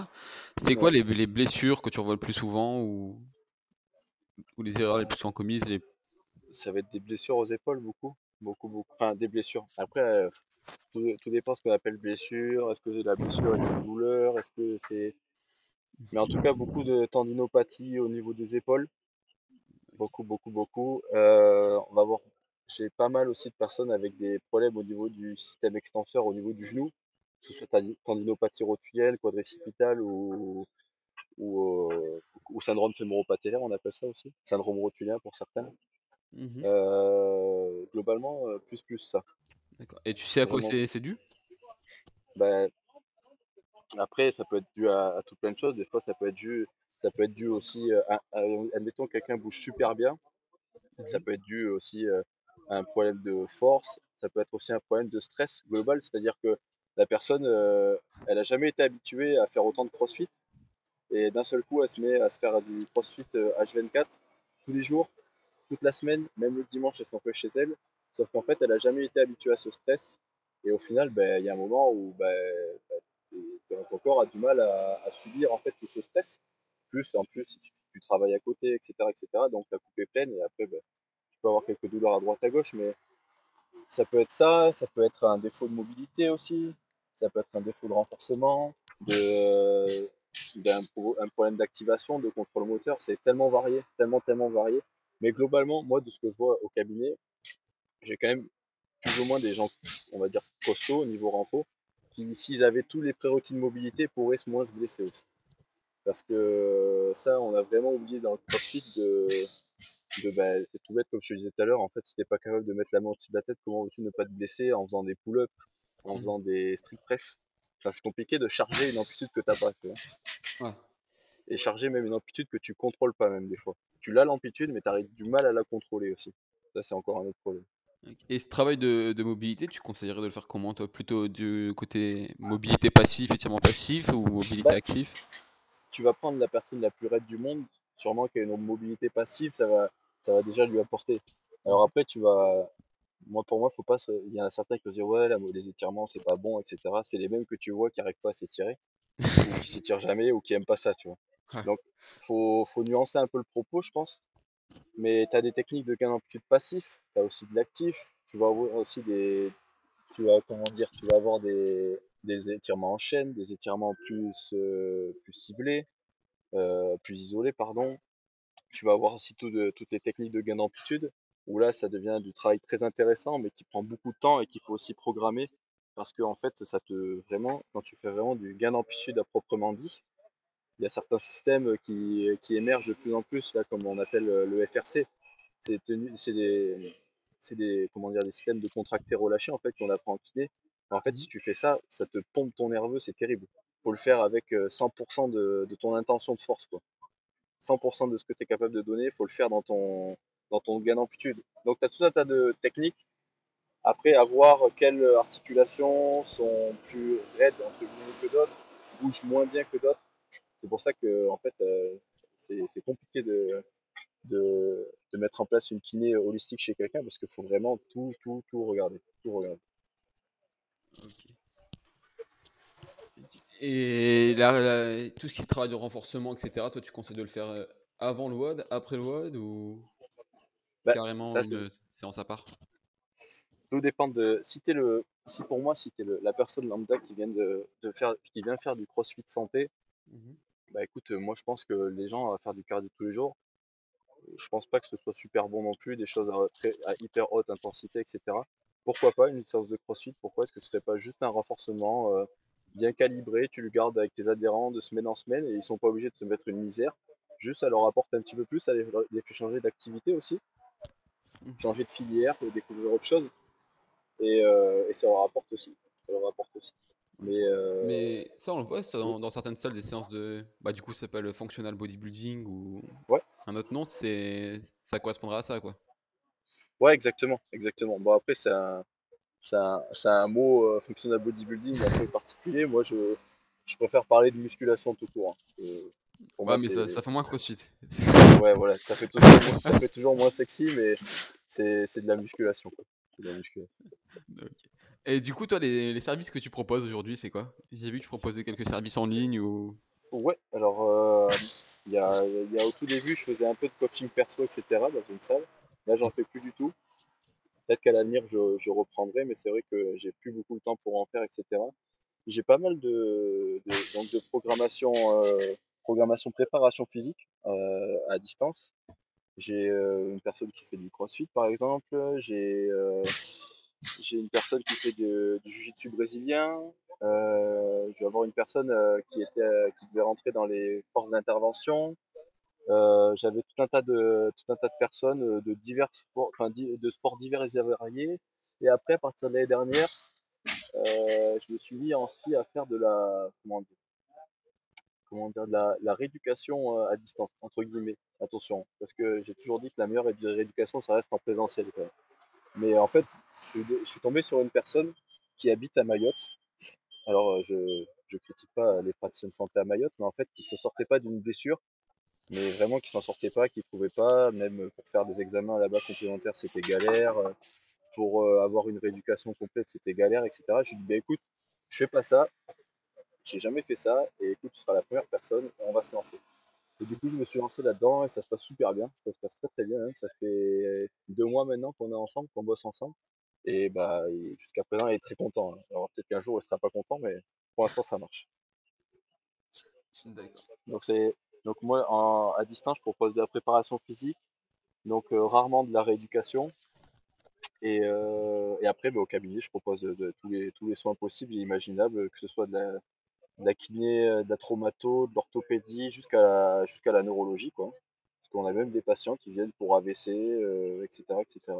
c'est quoi les, les, blessures que tu revois le plus souvent ou, ou les erreurs les plus souvent commises Ça va être des blessures aux épaules, beaucoup, beaucoup, beaucoup. Enfin, des blessures. Après, euh, tout, tout, dépend ce qu'on appelle blessure. Est-ce que la blessure est une douleur Est-ce que c'est mais en tout cas, beaucoup de tendinopathie au niveau des épaules. Beaucoup, beaucoup, beaucoup. Euh, on va voir, j'ai pas mal aussi de personnes avec des problèmes au niveau du système extenseur, au niveau du genou, que ce soit tendinopathie rotulienne, quadricipitale ou, ou, euh, ou syndrome fémoro-patellaire, on appelle ça aussi, syndrome rotulien pour certains. Mmh euh, globalement, plus plus ça. D'accord. Et tu sais à quoi c'est dû? Ben, après, ça peut être dû à, tout plein de choses. Des fois, ça peut être dû, ça peut être dû aussi, euh, à, admettons, quelqu'un bouge super bien. Ça peut être dû aussi euh, à un problème de force. Ça peut être aussi un problème de stress global, c'est-à-dire que la personne, euh, elle n'a jamais été habituée à faire autant de crossfit. Et d'un seul coup, elle se met à se faire du crossfit H24 tous les jours, toute la semaine, même le dimanche, elle s'en fait chez elle. Sauf qu'en fait, elle n'a jamais été habituée à ce stress. Et au final, ben, il y a un moment où ben, ton corps a du mal à, subir en fait tout ce stress. Plus en plus, tu travailles à côté, etc., etc. Donc la coupe est pleine et après, ben, tu peux avoir quelques douleurs à droite à gauche, mais ça peut être ça, ça peut être un défaut de mobilité aussi, ça peut être un défaut de renforcement, de, d'un un problème d'activation, de contrôle moteur. C'est tellement varié, tellement, tellement varié. Mais globalement, moi, de ce que je vois au cabinet, j'ai quand même plus ou moins des gens, on va dire, costauds au niveau renfort, qui, s'ils avaient tous les prérequis de mobilité, pourraient moins se blesser aussi. Parce que ça, on a vraiment oublié dans le crossfit de, de bah, c'est tout bête comme je te disais tout à l'heure. En fait, si t'es pas capable de mettre la main au-dessus de la tête, comment veux-tu ne pas te blesser en faisant des pull-ups, en mmh. faisant des strict press enfin, C'est compliqué de charger une amplitude que t'as pas. Tu vois. Et charger même une amplitude que tu contrôles pas même des fois. Tu l'as l'amplitude, mais tu as du mal à la contrôler aussi. Ça, c'est encore un autre problème. Et ce travail de, mobilité, tu conseillerais de le faire comment toi? Plutôt du côté mobilité passive, étirement passif ou mobilité bah, active? Tu vas prendre la personne la plus raide du monde, sûrement qui a une mobilité passive, ça va, ça va déjà lui apporter. Alors après, tu vas. Moi, pour moi, faut pas. Il y en a certains qui vont dire ouais, les étirements, c'est pas bon, etc. C'est les mêmes que tu vois qui n'arrivent pas à s'étirer, ou qui s'étirent jamais, ou qui aiment pas ça, tu vois. Donc, faut, faut nuancer un peu le propos, je pense. Mais tu as des techniques de gain d'amplitude passif, tu as aussi de l'actif, tu vas avoir aussi des. Tu vas, comment dire, tu vas avoir des, des étirements en chaîne, des étirements plus, euh, plus ciblés, euh, plus isolés, pardon. Tu vas avoir aussi de, toutes les techniques de gain d'amplitude, où là, ça devient du travail très intéressant, mais qui prend beaucoup de temps et qu'il faut aussi programmer. Parce que, en fait, ça te vraiment, quand tu fais vraiment du gain d'amplitude à proprement dit, il y a certains systèmes qui, qui, émergent de plus en plus, là, comme on appelle le FRC. C'est des, des, comment dire, des systèmes de contracté relâché en fait, qu'on apprend en kiné. En fait, si tu fais ça, ça te pompe ton nerveux, c'est terrible. faut le faire avec 100% de, de, ton intention de force. Quoi. 100% de ce que tu es capable de donner, il faut le faire dans ton, dans ton gain d'amplitude. Donc, tu as tout un tas de techniques. Après, à voir quelles articulations sont plus raides entre guillemets que d'autres, bougent moins bien que d'autres. C'est pour ça que en fait, euh, c'est compliqué de, de, mettre en place une kiné holistique chez quelqu'un parce qu'il faut vraiment tout, tout, tout regarder. Tout regarder. Et là, tout ce qui est travail de renforcement, etc., toi, tu conseilles de le faire euh, avant le WOD, après le WOD ou? Bah, carrément une séance à part Tout dépend de. Si, es le, si pour moi, si tu es la personne lambda qui vient, de, faire, qui vient faire du crossfit santé, mmh bah écoute, moi je pense que les gens à faire du cardio tous les jours, je pense pas que ce soit super bon non plus, des choses à, très, à hyper haute intensité, etc. Pourquoi pas une séance de crossfit? Pourquoi est-ce que ce serait pas juste un renforcement euh, bien calibré Tu le gardes avec tes adhérents de semaine en semaine et ils sont pas obligés de se mettre une misère. Juste, ça leur apporte un petit peu plus, ça les, les fait changer d'activité aussi, Mhm. Changer de filière, découvrir autre chose. Et, euh, et ça leur apporte aussi. Ça leur apporte aussi. Mais, euh, Mais ça, on le voit ça, dans, dans certaines salles des séances de. Bah, du coup, ça s'appelle functional bodybuilding ou Ouais. un autre nom. Ça correspondra à ça, quoi. ouais, exactement, exactement. Bon, après, c'est un, un, c'est un mot euh, functional bodybuilding un peu particulier. Moi, je, je préfère parler de musculation tout court. hein. Euh, Ouais, moi, mais ça, ça fait moins crossfit. Ouais, voilà, ça fait toujours, moins- ça fait toujours moins sexy, mais c'est de la musculation. de la musculation. Et du coup, toi, les, les services que tu proposes aujourd'hui, c'est quoi? J'ai vu que tu proposais quelques services en ligne ou. Ouais, alors euh, il y a, y a au tout début, je faisais un peu de coaching perso, etc. dans une salle. Là, j'en fais plus du tout. Peut-être qu'à l'avenir, je, je reprendrai, mais c'est vrai que j'ai plus beaucoup de temps pour en faire, etc. J'ai pas mal de, de, donc de programmation, euh, programmation préparation physique euh, à distance. J'ai euh, une personne qui fait du crossfit, par exemple. J'ai euh, une personne qui fait du jiu-jitsu brésilien. Je vais avoir une personne qui était qui devait rentrer dans les forces d'intervention. J'avais tout un tas de tout un tas de personnes de divers sports, enfin de sports divers et variés. Et après, à partir de l'année dernière, je me suis mis aussi à faire de la comment dire, de la, rééducation à distance entre guillemets. Attention, parce que j'ai toujours dit que la meilleure ré- rééducation, ça reste en présentiel. Mais en fait, je suis, tombé sur une personne qui habite à Mayotte. Alors, je je critique pas les praticiens de santé à Mayotte, mais en fait, qui se sortait pas d'une blessure, mais vraiment qui s'en sortait pas, qui trouvait pas, même pour faire des examens là-bas complémentaires, c'était galère. Pour avoir une rééducation complète, c'était galère, etc. Je lui dis, bah écoute, je fais pas ça, j'ai jamais fait ça, et écoute, tu seras la première personne, on va se lancer. Et du coup, je me suis lancé là-dedans et ça se passe super bien. Ça se passe très très bien. même. Ça fait deux mois maintenant qu'on est ensemble, qu'on bosse ensemble. Et bah, jusqu'à présent, il est très content. hein. Alors peut-être qu'un jour, il sera pas content, mais pour l'instant, ça marche. Donc c'est donc moi en- à distance, je propose de la préparation physique, donc euh, rarement de la rééducation. Et, euh, et après, bah, au cabinet, je propose de, de tous les tous les soins possibles et imaginables, que ce soit de la, de la kiné, euh, de la traumato, de l'orthopédie, jusqu'à la, jusqu'à la neurologie, quoi. Parce qu'on a même des patients qui viennent pour AVC, euh, etc., etc.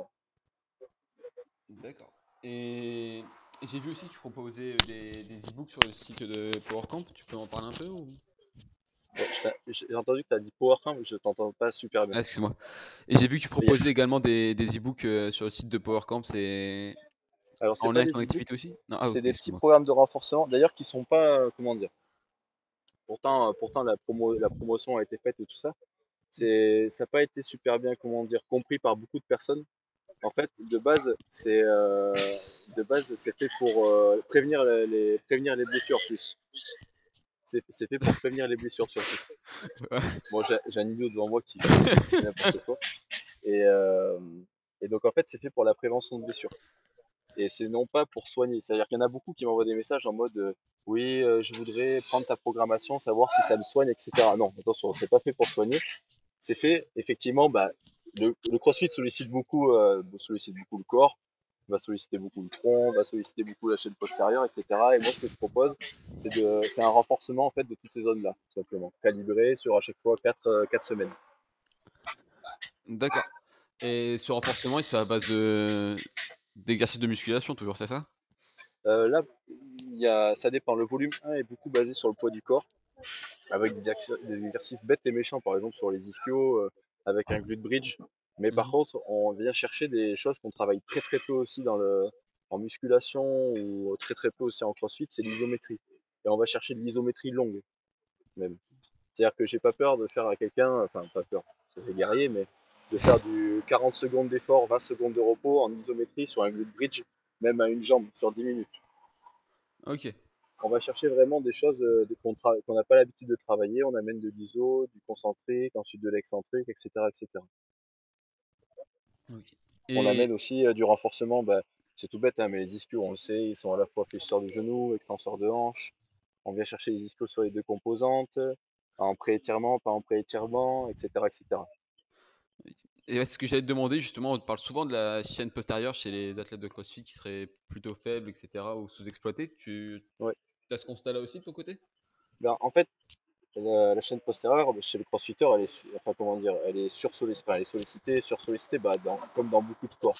D'accord. Et j'ai vu aussi que tu proposais des, des e-books sur le site de PowerCamp. Tu peux en parler un peu ou... Ouais, j'ai entendu que tu as dit PowerCamp, mais je t'entends pas super Ah, bien. excuse-moi. Et j'ai vu que tu proposais Yes. également des, des e-books euh, sur le site de PowerCamp. C'est Alors, c'est des activité aussi? Ah, c'est ok, des petits programmes de renforcement, d'ailleurs, qui sont pas, euh, comment dire, pourtant, euh, pourtant la promo, la promotion a été faite et tout ça. C'est, ça n'a pas été super bien, comment dire, compris par beaucoup de personnes. En fait, de base, c'est, euh, de base, c'est fait pour euh, prévenir les, prévenir les blessures plus. C'est, c'est fait pour prévenir les blessures surtout. Bon, j'ai, j'ai un idiot devant moi qui fait n'importe quoi. Et, euh, et donc, en fait, c'est fait pour la prévention de blessures. Et c'est non pas pour soigner. C'est-à-dire qu'il y en a beaucoup qui m'envoient des messages en mode euh, oui, euh, je voudrais prendre ta programmation, savoir si ça me soigne, etc. Non, attention, c'est pas fait pour soigner. C'est fait, effectivement, bah, le, crossfit sollicite beaucoup, euh, sollicite beaucoup le corps, va solliciter beaucoup le tronc, va solliciter beaucoup la chaîne postérieure, etc. Et moi, ce que je propose, c'est un renforcement en fait de toutes ces zones-là, simplement, calibré sur à chaque fois 4 quatre semaines. D'accord. Et ce renforcement, il se fait à base de d'exercices de musculation, toujours, c'est ça? Euh, là, y a, ça dépend. Le volume 1 est beaucoup basé sur le poids du corps, avec des, exercices, des exercices bêtes et méchants, par exemple sur les ischios, euh, avec un glute bridge. Mais par Mhm. contre, on vient chercher des choses qu'on travaille très très peu aussi dans le, en musculation ou très très peu aussi en crossfit, c'est l'isométrie. Et on va chercher de l'isométrie longue, même. C'est-à-dire que j'ai pas peur de faire à quelqu'un, enfin pas peur, fait guerrier, mais de faire du 40 secondes d'effort, 20 secondes de repos en isométrie sur un glute bridge, même à une jambe, sur 10 minutes. Ok. On va chercher vraiment des choses euh, qu'on tra- qu'on n'a pas l'habitude de travailler. On amène de l'iso, du concentrique, ensuite de l'excentrique, etc., etc. On amène aussi euh, du renforcement. Bah, c'est tout bête, hein, mais les ischios, on le sait, ils sont à la fois fléchisseurs de genoux, extenseurs de hanches. On vient chercher les ischios sur les deux composantes, en pré-étirement, pas en pré-étirement, etc., etc. Et ouais, c'est ce que j'allais te demander, justement, on parle souvent de la chaîne postérieure chez les athlètes de CrossFit qui seraient plutôt faibles, etc., ou sous-exploités. Tu Ouais. as ce constat-là aussi de ton côté? Ben, en fait, la, la chaîne postérieure bah, chez le crossfitter, elle est, enfin comment dire, elle est sursollicitée, elle est sollicitée, sursollicitée, bah, dans- comme dans beaucoup de sports.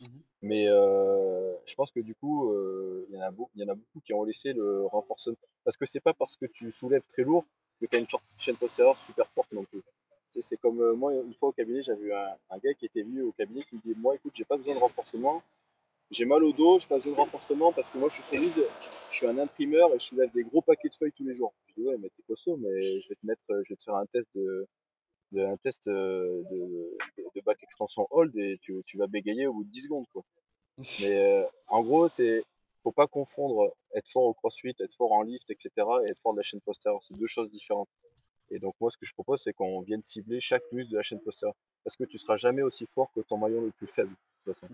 Mhm. Mais euh, je pense que du coup, euh, il y en a beaucoup, il y en a beaucoup qui ont laissé le renforcement. Parce que c'est pas parce que tu soulèves très lourd que tu as une chaîne postérieure super forte non plus. C'est comme euh, moi, une fois au cabinet, j'avais eu un, un gars qui était venu au cabinet qui me dit Moi, écoute, j'ai pas besoin de renforcement, j'ai mal au dos, j'ai pas besoin de renforcement parce que moi, je suis solide, je suis un imprimeur et je soulève des gros paquets de feuilles tous les jours. Je dis Ouais, mais t'es costaud, mais je vais te mettre, je vais te faire un test de, de- un test euh, de, de, de back extension hold et tu, tu vas bégayer au bout de 10 secondes, quoi. Mais euh, en gros, c'est faut pas confondre être fort au crossfit, être fort en lift, etc. et être fort de la chaîne postérieure. C'est deux choses différentes. Et donc moi, ce que je propose, c'est qu'on vienne cibler chaque muscle de la chaîne postérieure. Parce que tu seras jamais aussi fort que ton maillon le plus faible, de toute façon.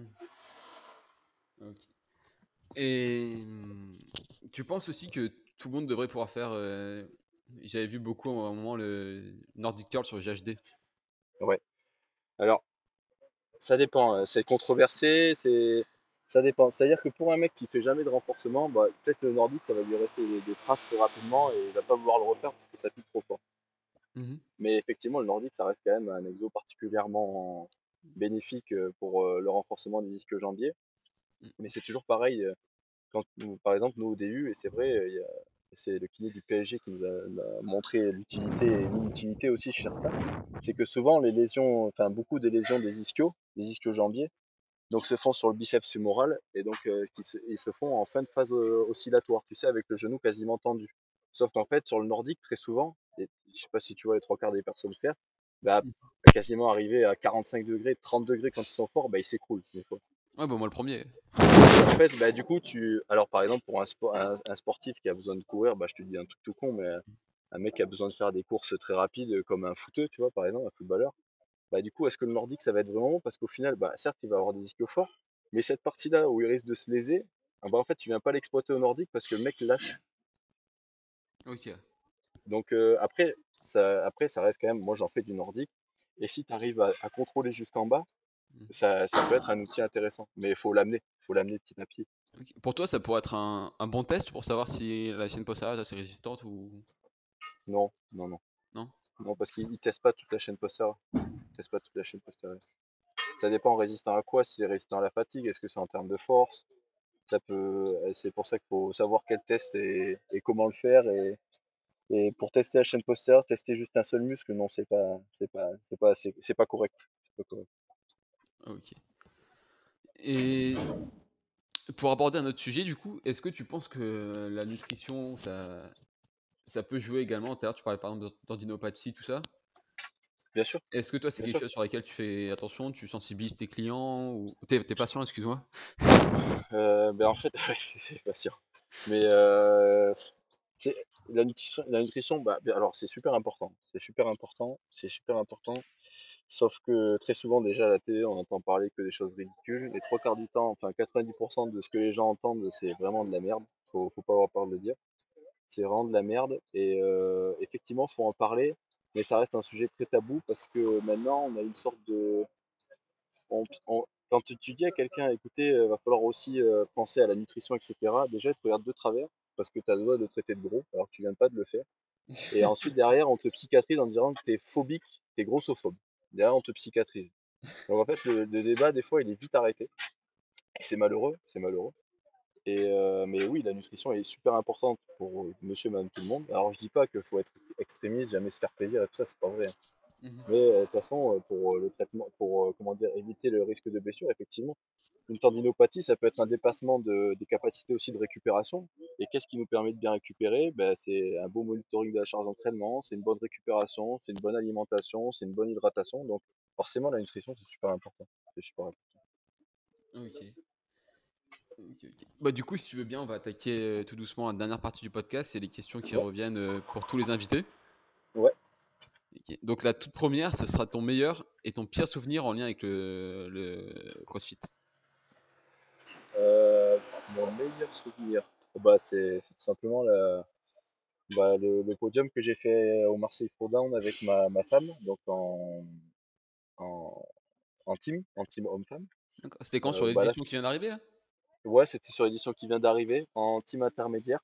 Ok. Et hum, tu penses aussi que tout le monde devrait pouvoir faire. euh, J'avais vu beaucoup à un moment le Nordic Curl sur GHD. Ouais. Alors, ça dépend. euh, C'est controversé, c'est ça dépend. C'est-à-dire que pour un mec qui fait jamais de renforcement, bah, peut-être le nordique, ça va lui rester des, traces très rapidement et il va pas vouloir le refaire parce que ça pique trop fort. Mhm. Mais effectivement, le nordique, ça reste quand même un exo particulièrement bénéfique euh, pour euh, le renforcement des ischio jambiers. Mm. Mais c'est toujours pareil. euh, Quand nous, par exemple, nous au DU, et c'est vrai, c'est le kiné du PSG qui nous a, montré l'utilité et l'inutilité aussi chez certains. C'est que souvent, les lésions, enfin beaucoup des lésions des ischios, des ischio jambiers, donc se font sur le biceps fémoral et donc euh, se, ils se font en fin de phase oscillatoire, tu sais, avec le genou quasiment tendu. Sauf qu'en fait, sur le nordique, très souvent, je sais pas si tu vois les trois quarts des personnes faire, bah, Mm. quasiment arriver à 45 degrés, 30 degrés quand ils sont forts, bah, ils s'écroulent des fois. Ouais, bah moi le premier. En fait, bah, du coup, tu. Alors, par exemple, pour un, sport, un, un sportif qui a besoin de courir, bah, je te dis un truc tout con, mais un mec qui a besoin de faire des courses très rapides, euh, comme un footeux, tu vois, par exemple, un footballeur, bah, du coup, est-ce que le nordique, ça va être vraiment bon? Parce qu'au final, bah, certes, il va avoir des ischios forts, mais cette partie-là où il risque de se léser, ah bah, en fait, tu viens pas l'exploiter au nordique parce que le mec lâche. Ok. Donc, euh, après, ça, après, ça reste quand même. Moi, j'en fais du nordique. Et si tu arrives à, à contrôler jusqu'en bas, Mm. ça, ça peut être un outil intéressant. Mais il faut l'amener. Il faut l'amener petit à petit. Pour toi, ça pourrait être un, un bon test pour savoir si la chaîne postérieure est assez résistante ou. Non, non, non. Non? Non, parce qu'ils ne testent pas toute la chaîne postérieure. Ils testent pas toute la chaîne postérieure. Ça dépend résistant à quoi, si c'est résistant à la fatigue, est-ce que c'est en termes de force? Ça peut. C'est pour ça qu'il faut savoir quel test et, et comment le faire. Et, et pour tester la chaîne postérieure, tester juste un seul muscle, non, c'est pas, c'est pas, c'est pas, c'est pas correct. C'est pas correct. Ok. Et pour aborder un autre sujet, du coup, est-ce que tu penses que la nutrition, ça, ça peut jouer également? Tu parlais par exemple d'ordinopathie, tout ça. Bien sûr. Est-ce que toi, c'est quelque sûr. chose sur lequel tu fais attention Tu sensibilises tes clients ou tes, tes patients, excuse-moi? Euh, ben en fait, c'est pas sûr. Mais euh, la nutrition, bah, alors c'est super important. C'est super important. C'est super important. Sauf que très souvent déjà à la télé, on entend parler que des choses ridicules. Les trois quarts du temps, enfin 90% de ce que les gens entendent, c'est vraiment de la merde. Faut, faut pas avoir peur de le dire. C'est vraiment de la merde. Et euh, effectivement, faut en parler. Mais ça reste un sujet très tabou parce que maintenant, on a une sorte de, on- quand tu, dis à quelqu'un, écoutez, il va falloir aussi euh, penser à la nutrition, etc., déjà, il te regarde de travers parce que tu as le droit de traiter de gros alors que tu viens pas de le faire. Et ensuite, derrière, on te psychiatrise en disant que tu es phobique, tu es grossophobe. Derrière, on te psychiatrise. Donc en fait, le, le débat, des fois, il est vite arrêté. Et c'est malheureux, c'est malheureux. Et euh, mais oui, la nutrition est super importante pour monsieur, madame, tout le monde. Alors je dis pas qu'il faut être extrémiste, jamais se faire plaisir et tout ça, c'est pas vrai. hein. Mhm. Mais euh, de toute façon, euh, pour euh, le traitement, pour euh, comment dire, éviter le risque de blessure, effectivement, une tendinopathie, ça peut être un dépassement de, des capacités aussi de récupération. Et qu'est-ce qui nous permet de bien récupérer? Ben, C'est un bon monitoring de la charge d'entraînement, c'est une bonne récupération, c'est une bonne alimentation, c'est une bonne hydratation. Donc forcément, la nutrition, c'est super important. C'est super important. Ok. Ok, ok. Bah, du coup, si tu veux bien, on va attaquer euh, tout doucement la dernière partie du podcast. C'est les questions qui Ouais. reviennent euh, pour tous les invités. Ouais. Donc, la toute première, ce sera ton meilleur et ton pire souvenir en lien avec le, le CrossFit. Euh, mon meilleur souvenir, bah, c'est tout simplement la, bah, le, le podium que j'ai fait au Marseille Throwdown avec ma, ma femme, donc en, en, en team, en team homme-femme. C'était quand sur Euh, bah, là, l'édition qui vient d'arriver là? Ouais, c'était sur l'édition qui vient d'arriver, en team intermédiaire.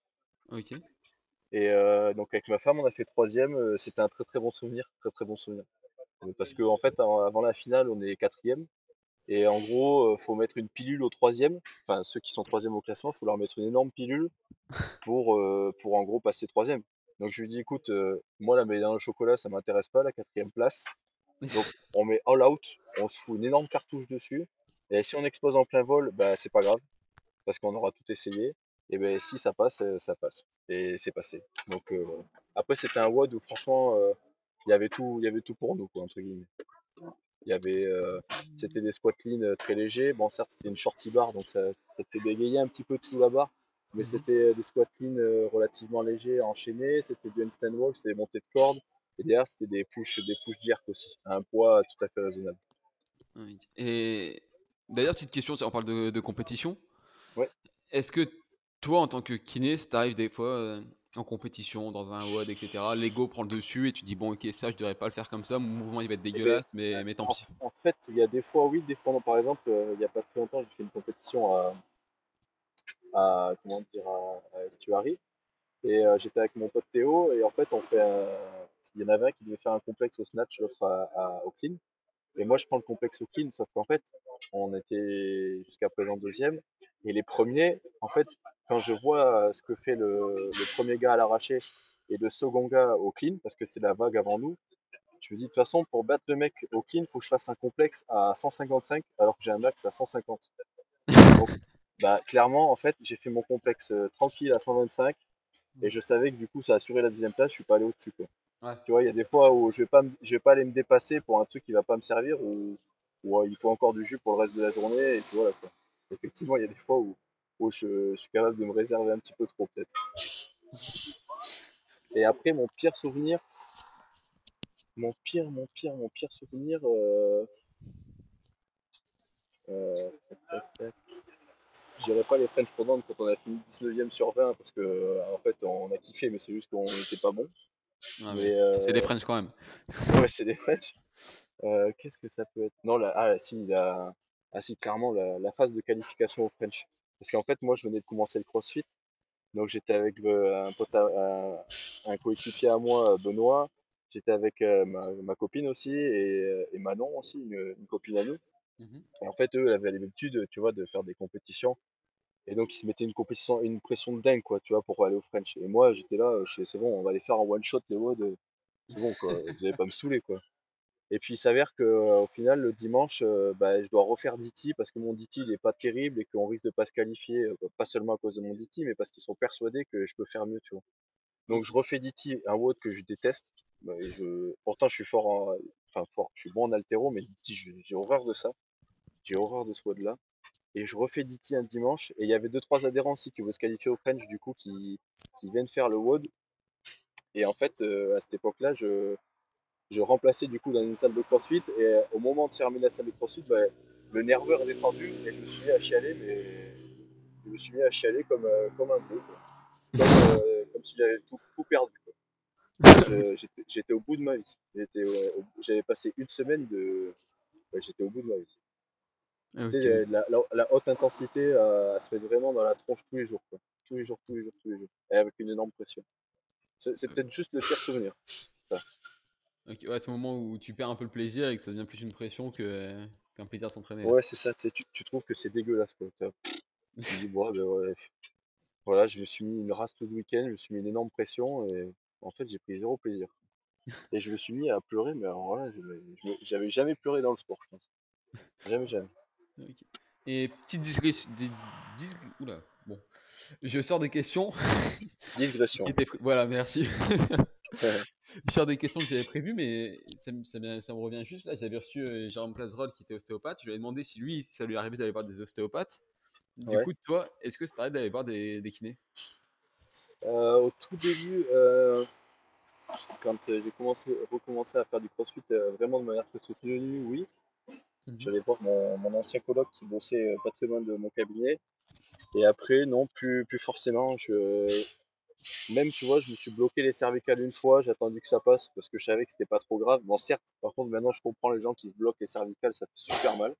Ok. Et euh, donc avec ma femme, on a fait troisième. euh, C'était un très très bon souvenir, très très bon souvenir. Parce que en fait, avant la finale, on est quatrième. Et en gros, euh, faut mettre une pilule au troisième. Enfin, ceux qui sont troisième au classement, faut leur mettre une énorme pilule pour, euh, pour en gros passer troisième. Donc je lui dis, écoute, euh, moi la médaille le chocolat, ça m'intéresse pas, la quatrième place. Donc on met all out, on se fout une énorme cartouche dessus. Et si on explose en plein vol, bah c'est pas grave, parce qu'on aura tout essayé. Et ben si ça passe, ça passe. Et c'est passé. Donc après c'était un WOD où franchement il y avait tout, il y avait tout pour nous quoi entre guillemets. Il y avait, euh, c'était des squat clean euh, très légers. Bon certes c'était une shorty bar donc ça, ça te fait bégayer un petit peu dessous la barre. Mais Mhm. c'était des squat clean euh, relativement légers, enchaînés. C'était du handstand walk, c'était des montées de corde. Et derrière c'était des push, des push jerk aussi, à un poids tout à fait raisonnable. Et d'ailleurs, petite question, on parle de, de compétition. Ouais. Est-ce que toi, en tant que kiné, ça t'arrive des fois euh, en compétition, dans un WOD, etc., l'ego prend le dessus et tu dis, bon, ok, ça, je devrais pas le faire comme ça, mon mouvement il va être ben, dégueulasse, mais, mais tant En, pis. en fait, il y a des fois oui, des fois non. Par exemple, euh, il n'y a pas très longtemps, j'ai fait une compétition à, à comment dire à, à Estuary et euh, j'étais avec mon pote Théo et en fait on fait il y en avait un qui devait faire un complexe au snatch, l'autre à, à- au clean et moi je prends le complexe au clean sauf qu'en fait on était jusqu'à présent deuxième et les premiers en fait quand je vois ce que fait le, le premier gars à l'arraché et le second gars au clean parce que c'est la vague avant nous je me dis de toute façon pour battre le mec au clean faut que je fasse un complexe à 155 alors que j'ai un max à 150 donc bah clairement en fait j'ai fait mon complexe euh, tranquille à 125 et je savais que du coup ça assurait la deuxième place je suis pas allé au dessus quoi. Ouais. tu vois il y a des fois où je vais pas me- je vais pas aller me dépasser pour un truc qui va pas me servir ou ou euh, il faut encore du jus pour le reste de la journée et puis voilà quoi effectivement il y a des fois où où je, je suis capable de me réserver un petit peu trop peut-être et après mon pire souvenir mon pire mon pire mon pire souvenir euh, euh. Je dirais pas les French Pendant quand on a fini 19ème sur 20 parce que euh, en fait on a kiffé mais c'est juste qu'on n'était pas bon. Ouais, mais, mais c'est- euh, French quand même. Ouais c'est des French. Euh, Qu'est-ce que ça peut être? Non la, ah si la, ah si clairement la, la phase de qualification au French. Parce qu'en fait moi je venais de commencer le CrossFit donc j'étais avec le- un pote à- un, un coéquipier à moi Benoît. J'étais avec euh, ma, ma copine aussi et, euh, et Manon aussi une, une copine à nous. Mhm. Et en fait, eux, ils avaient l'habitude, tu vois, de faire des compétitions. Et donc, ils se mettaient une compétition, une pression de dingue, quoi, tu vois, pour aller au French. Et moi, j'étais là, euh, c'est bon, on va les faire en one shot, les WOD. C'est bon, quoi. Vous allez pas me saouler, quoi. Et puis, il s'avère que, au final, le dimanche, euh, bah, je dois refaire DT parce que mon DT, il est pas terrible et qu'on risque de pas se qualifier, euh, pas seulement à cause de mon DT, mais parce qu'ils sont persuadés que je peux faire mieux, tu vois. Donc, je refais DT, un WOD que je déteste. Bah, pourtant, je suis fort en, enfin, fort, je suis bon en altéro, mais DT, j'ai horreur de ça. J'ai horreur de ce WOD-là. Et je refais DT un dimanche. Et il y avait deux, trois adhérents aussi qui veulent se qualifier au French, du coup, qui, viennent faire le WOD. Et en fait, euh, à cette époque-là, je, je remplaçais du coup dans une salle de crossfit. Et euh, au moment de fermer la salle de crossfit, bah, le nerveur est descendu et je me suis mis à chialer, mais je me suis mis à chialer comme, euh, comme un quoi. Comme, euh, comme si j'avais tout, tout perdu. J'étais au bout de ma vie. J'avais passé une semaine de. ouais, J'étais au bout de ma vie. Tu sais, la, la- la haute intensité, euh, elle se met vraiment dans la tronche tous les jours. Quoi. Tous les jours, tous les jours, tous les jours. Et avec une énorme pression. C'est c'est peut-être juste le pire souvenir. Ok, ouais, ce moment où tu perds un peu le plaisir et que ça devient plus une pression que, qu'un plaisir de s'entraîner. Ouais, c'est ça. tu trouves que c'est dégueulasse. Quoi. Tu dis, bon, ben ouais. Voilà, je me suis mis une race tout le week-end, je me suis mis une énorme pression et en fait, j'ai pris zéro plaisir. Et je me suis mis à pleurer, mais alors là, je- je me- j'avais jamais pleuré dans le sport, je pense. Jamais, jamais. Et petite digression. Des, dis- Oula, bon. Je sors des questions. Digression. Voilà, merci. je sors des questions que j'avais prévues, mais ça, me- ça me ça me revient juste là. J'avais reçu euh, Jérôme Casrol qui était ostéopathe. Je lui ai demandé si lui, ça lui arrivait d'aller voir des ostéopathes. Du Ouais. coup, toi, est-ce que ça t'arrive d'aller voir des, des kinés? Euh, au tout début, euh, quand j'ai commencé, recommencé à faire du crossfit vraiment de manière très soutenue, oui. Mhm. J'allais voir mon, mon ancien coloc qui bossait pas très loin de mon cabinet. Et après, non, plus, plus forcément. Je, même, tu vois, je me suis bloqué les cervicales une fois, j'ai attendu que ça passe parce que je savais que c'était pas trop grave. Bon, certes, par contre, maintenant, je comprends les gens qui se bloquent les cervicales, ça fait super mal.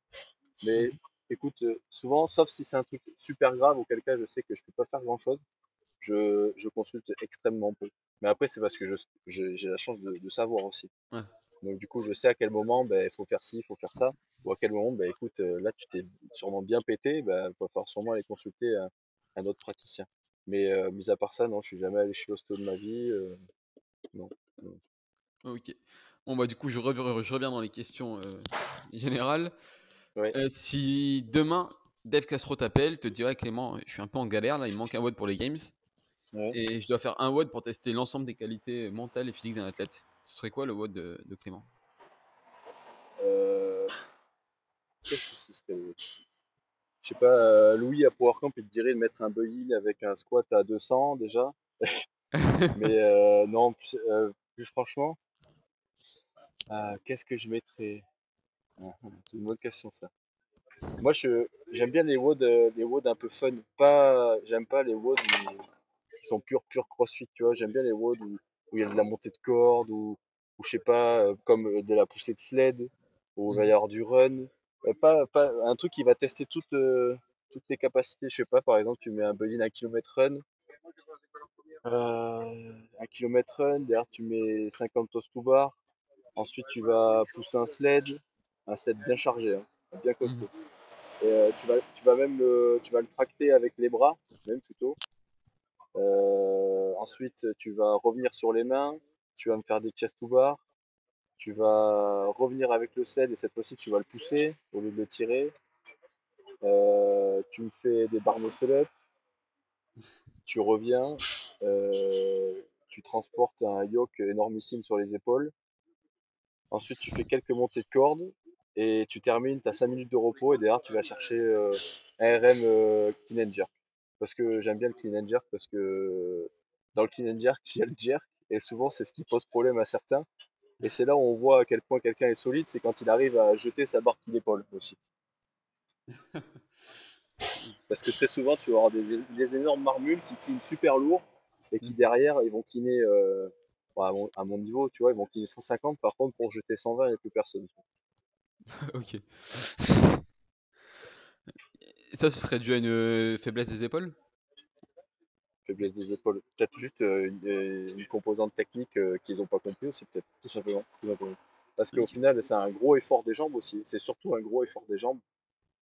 Mais écoute, euh, souvent, sauf si c'est un truc super grave, auquel cas je sais que je peux pas faire grand chose, je, je consulte extrêmement peu. Mais après, c'est parce que je, je- j'ai la chance de, de savoir aussi. Ouais. Donc du coup, je sais à quel moment ben, il faut faire ci, il faut faire ça. Ou à quel moment, ben, écoute, euh, là tu t'es sûrement bien pété, ben, il va falloir sûrement aller consulter un, un autre praticien. Mais euh, mis à part ça, non, je suis jamais allé chez l'ostéo de ma vie. euh, non. Ok. Bon, bah, du coup, je, rev- je reviens dans les questions euh, générales. Ouais. Si demain, Dave Castro t'appelle, te dit Ouais, Clément, je suis un peu en galère, là, il manque un WOD pour les games, Ouais. et je dois faire un WOD pour tester l'ensemble des qualités mentales et physiques d'un athlète. Ce serait quoi le WOD de, de Clément? Qu'est-ce que ce serait Je sais pas, euh, Louis à PowerCamp, il te dirait de mettre un beuil avec un squat à 200 déjà. Mais euh, non, plus, euh, plus franchement, euh, qu'est-ce que je mettrais? Ah, C'est une bonne question ça. Moi, je j'aime bien les WOD, les WOD un peu fun. Pas, j'aime pas les WOD qui sont pur pur CrossFit, tu vois. J'aime bien les WOD où, où il y a de la montée de corde ou, je sais pas, comme de la poussée de sled, où il va y avoir du run. Pas, pas un truc qui va tester toutes, euh, toutes les capacités. Je sais pas, par exemple, tu mets un bully d'un kilomètre run, euh, un kilomètre run, derrière tu mets 50 toast to bar. Ensuite, tu vas pousser un sled, un sled bien chargé, hein, bien costaud. Et, euh, tu, vas, tu vas même le, tu vas le tracter avec les bras, même plutôt. Euh, ensuite, tu vas revenir sur les mains, tu vas me faire des chest to bar. Tu vas revenir avec le sled et cette fois-ci, tu vas le pousser au lieu de le tirer. Euh, tu me fais des barres muscle. Tu reviens. euh, tu transportes un yoke énormissime sur les épaules. Ensuite, tu fais quelques montées de cordes et tu termines, tu as 5 minutes de repos et derrière, tu vas chercher euh, un RM clean and jerk. Parce que j'aime bien le clean and jerk parce que dans le clean and jerk, il y a le jerk et souvent, c'est ce qui pose problème à certains. Et c'est là où on voit à quel point quelqu'un est solide, c'est quand il arrive à jeter sa qui d'épaule aussi. Parce que très souvent, tu vas avoir des, des énormes marmules qui clinent super lourd et qui derrière, ils vont cliner euh, bon, à, mon, à mon niveau, tu vois, ils vont cliner 150. Par contre, pour jeter 120, il n'y a plus personne. Ok. Et ça, ce serait dû à une euh, faiblesse des épaules? Faiblesse des épaules. Peut-être juste euh, une, euh, une composante technique euh, qu'ils n'ont pas compris aussi, peut-être, tout simplement. tout simplement. Parce qu'au final, c'est un gros effort des jambes aussi. C'est surtout un gros effort des jambes.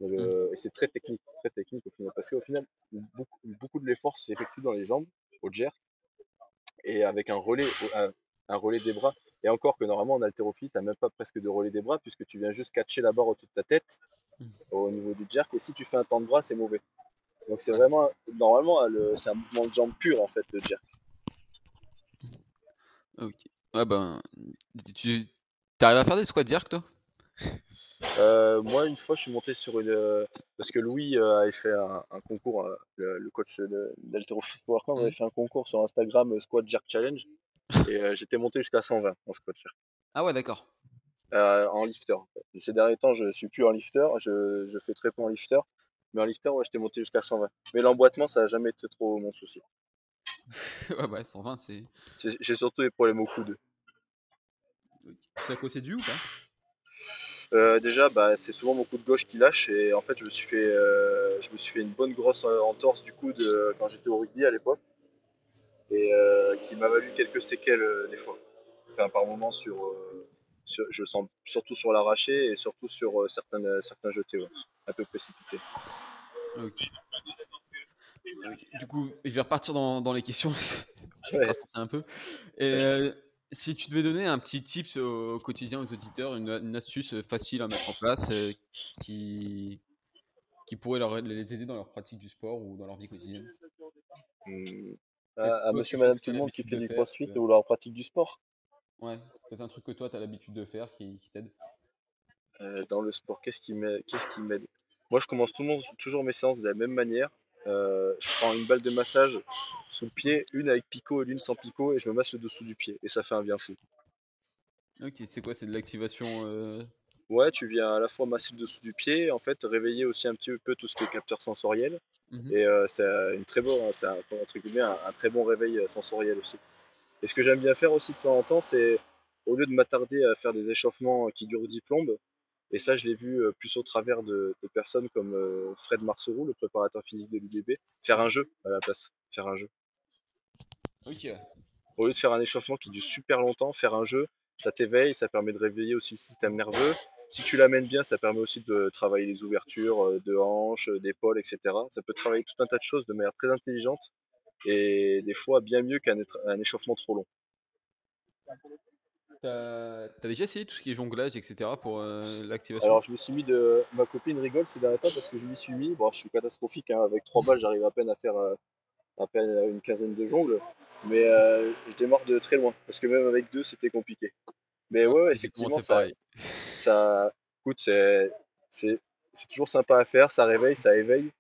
Euh, Et c'est très technique, très technique au final. Parce qu'au final, beaucoup, beaucoup de l'effort s'effectue dans les jambes, au jerk, et avec un relais, un, un relais des bras. Et encore que normalement en haltérophilie, tu n'as même pas presque de relais des bras, puisque tu viens juste catcher la barre au-dessus de ta tête, Mm. au niveau du jerk. Et si tu fais un temps de bras, c'est mauvais. Donc c'est vraiment, normalement, le- c'est un mouvement de jambe pur en fait, le jerk. Ok. Ouais, ben. Tu arrives à faire des squats jerk, toi? Euh, moi, une fois, je suis monté sur une. euh, Parce que Louis euh, avait fait un, un concours, euh, le, le coach d'Haltérophilie Power Camp avait Mhm. fait un concours sur Instagram euh, Squat Jerk Challenge. Et euh, j'étais monté jusqu'à 120 en squat jerk. Ah ouais, d'accord. Euh, en lifter. En fait. Et Ces derniers temps, je suis plus en lifter, je, je fais très peu en lifter. Mais en lifter, ouais, j'étais monté jusqu'à 120. Mais l'emboîtement, ça n'a jamais été trop mon souci. ouais, ouais, 120, c'est. J'ai surtout des problèmes au coude. C'est à cause c'est dû ou pas? Euh, déjà, bah, c'est souvent mon coude gauche qui lâche et en fait, je me suis fait, euh, je me suis fait une bonne grosse euh, entorse du coude euh, quand j'étais au rugby à l'époque et qui m'a valu quelques séquelles des fois. Enfin, par moments sur, sur- je sens surtout sur l'arraché et surtout sur certaines, certains jetés, ouais, un peu. Ok. Du coup, je vais repartir dans, dans les questions. je vais Ouais. tracer un peu. Et, euh, si tu devais donner un petit tips au, quotidien aux auditeurs, une, une astuce facile à mettre en place euh, qui, qui pourrait leur, les aider dans leur pratique du sport ou dans leur vie quotidienne? À, à toi, monsieur, madame, tout le monde qui fait du crossfit que- ou leur pratique du sport? Ouais, peut-être un truc que toi tu as l'habitude de faire qui, qui t'aide? Euh, dans le sport, qu'est-ce qui m'aide? Moi, je commence tout le monde, toujours mes séances de la même manière. Euh, je prends une balle de massage sous le pied, une avec picot et l'une sans picot, et je me masse le dessous du pied. Et ça fait un bien fou. Ok, c'est quoi C'est de l'activation euh, Ouais, tu viens à la fois masser le dessous du pied, en fait, réveiller aussi un petit peu tout ce qui est capteur sensoriel. mhm. Et euh, c'est une très bonne, c'est un, entre guillemets, un, un très bon réveil euh, sensoriel aussi. Et ce que j'aime bien faire aussi de temps en temps, c'est au lieu de m'attarder à faire des échauffements qui durent 10 plombes, et ça je l'ai vu euh, plus au travers de, de personnes comme euh, Fred Marceau, le préparateur physique de l'UDB, faire un jeu à la place, faire un jeu. Ok. Au lieu de faire un échauffement qui dure super longtemps, faire un jeu, ça t'éveille, ça permet de réveiller aussi le système nerveux. Si tu l'amènes bien, ça permet aussi de travailler les ouvertures euh, de hanches, d'épaules, etc. Ça peut travailler tout un tas de choses de manière très intelligente et des fois bien mieux qu'un un échauffement trop long. T'as as déjà essayé tout ce qui est jonglage, etc. pour euh, l'activation? Alors je me suis mis de. Ma copine rigole ces derniers temps parce que je m'y suis mis. Bon, je suis catastrophique, hein. avec trois balles, j'arrive à peine à faire à peine une quinzaine de jongles. Mais je démarre de très loin parce que même avec deux, c'était compliqué. Mais ouais, ouais effectivement, ça, ça, écoute, c'est, c'est, toujours sympa à faire, ça réveille, ça éveille.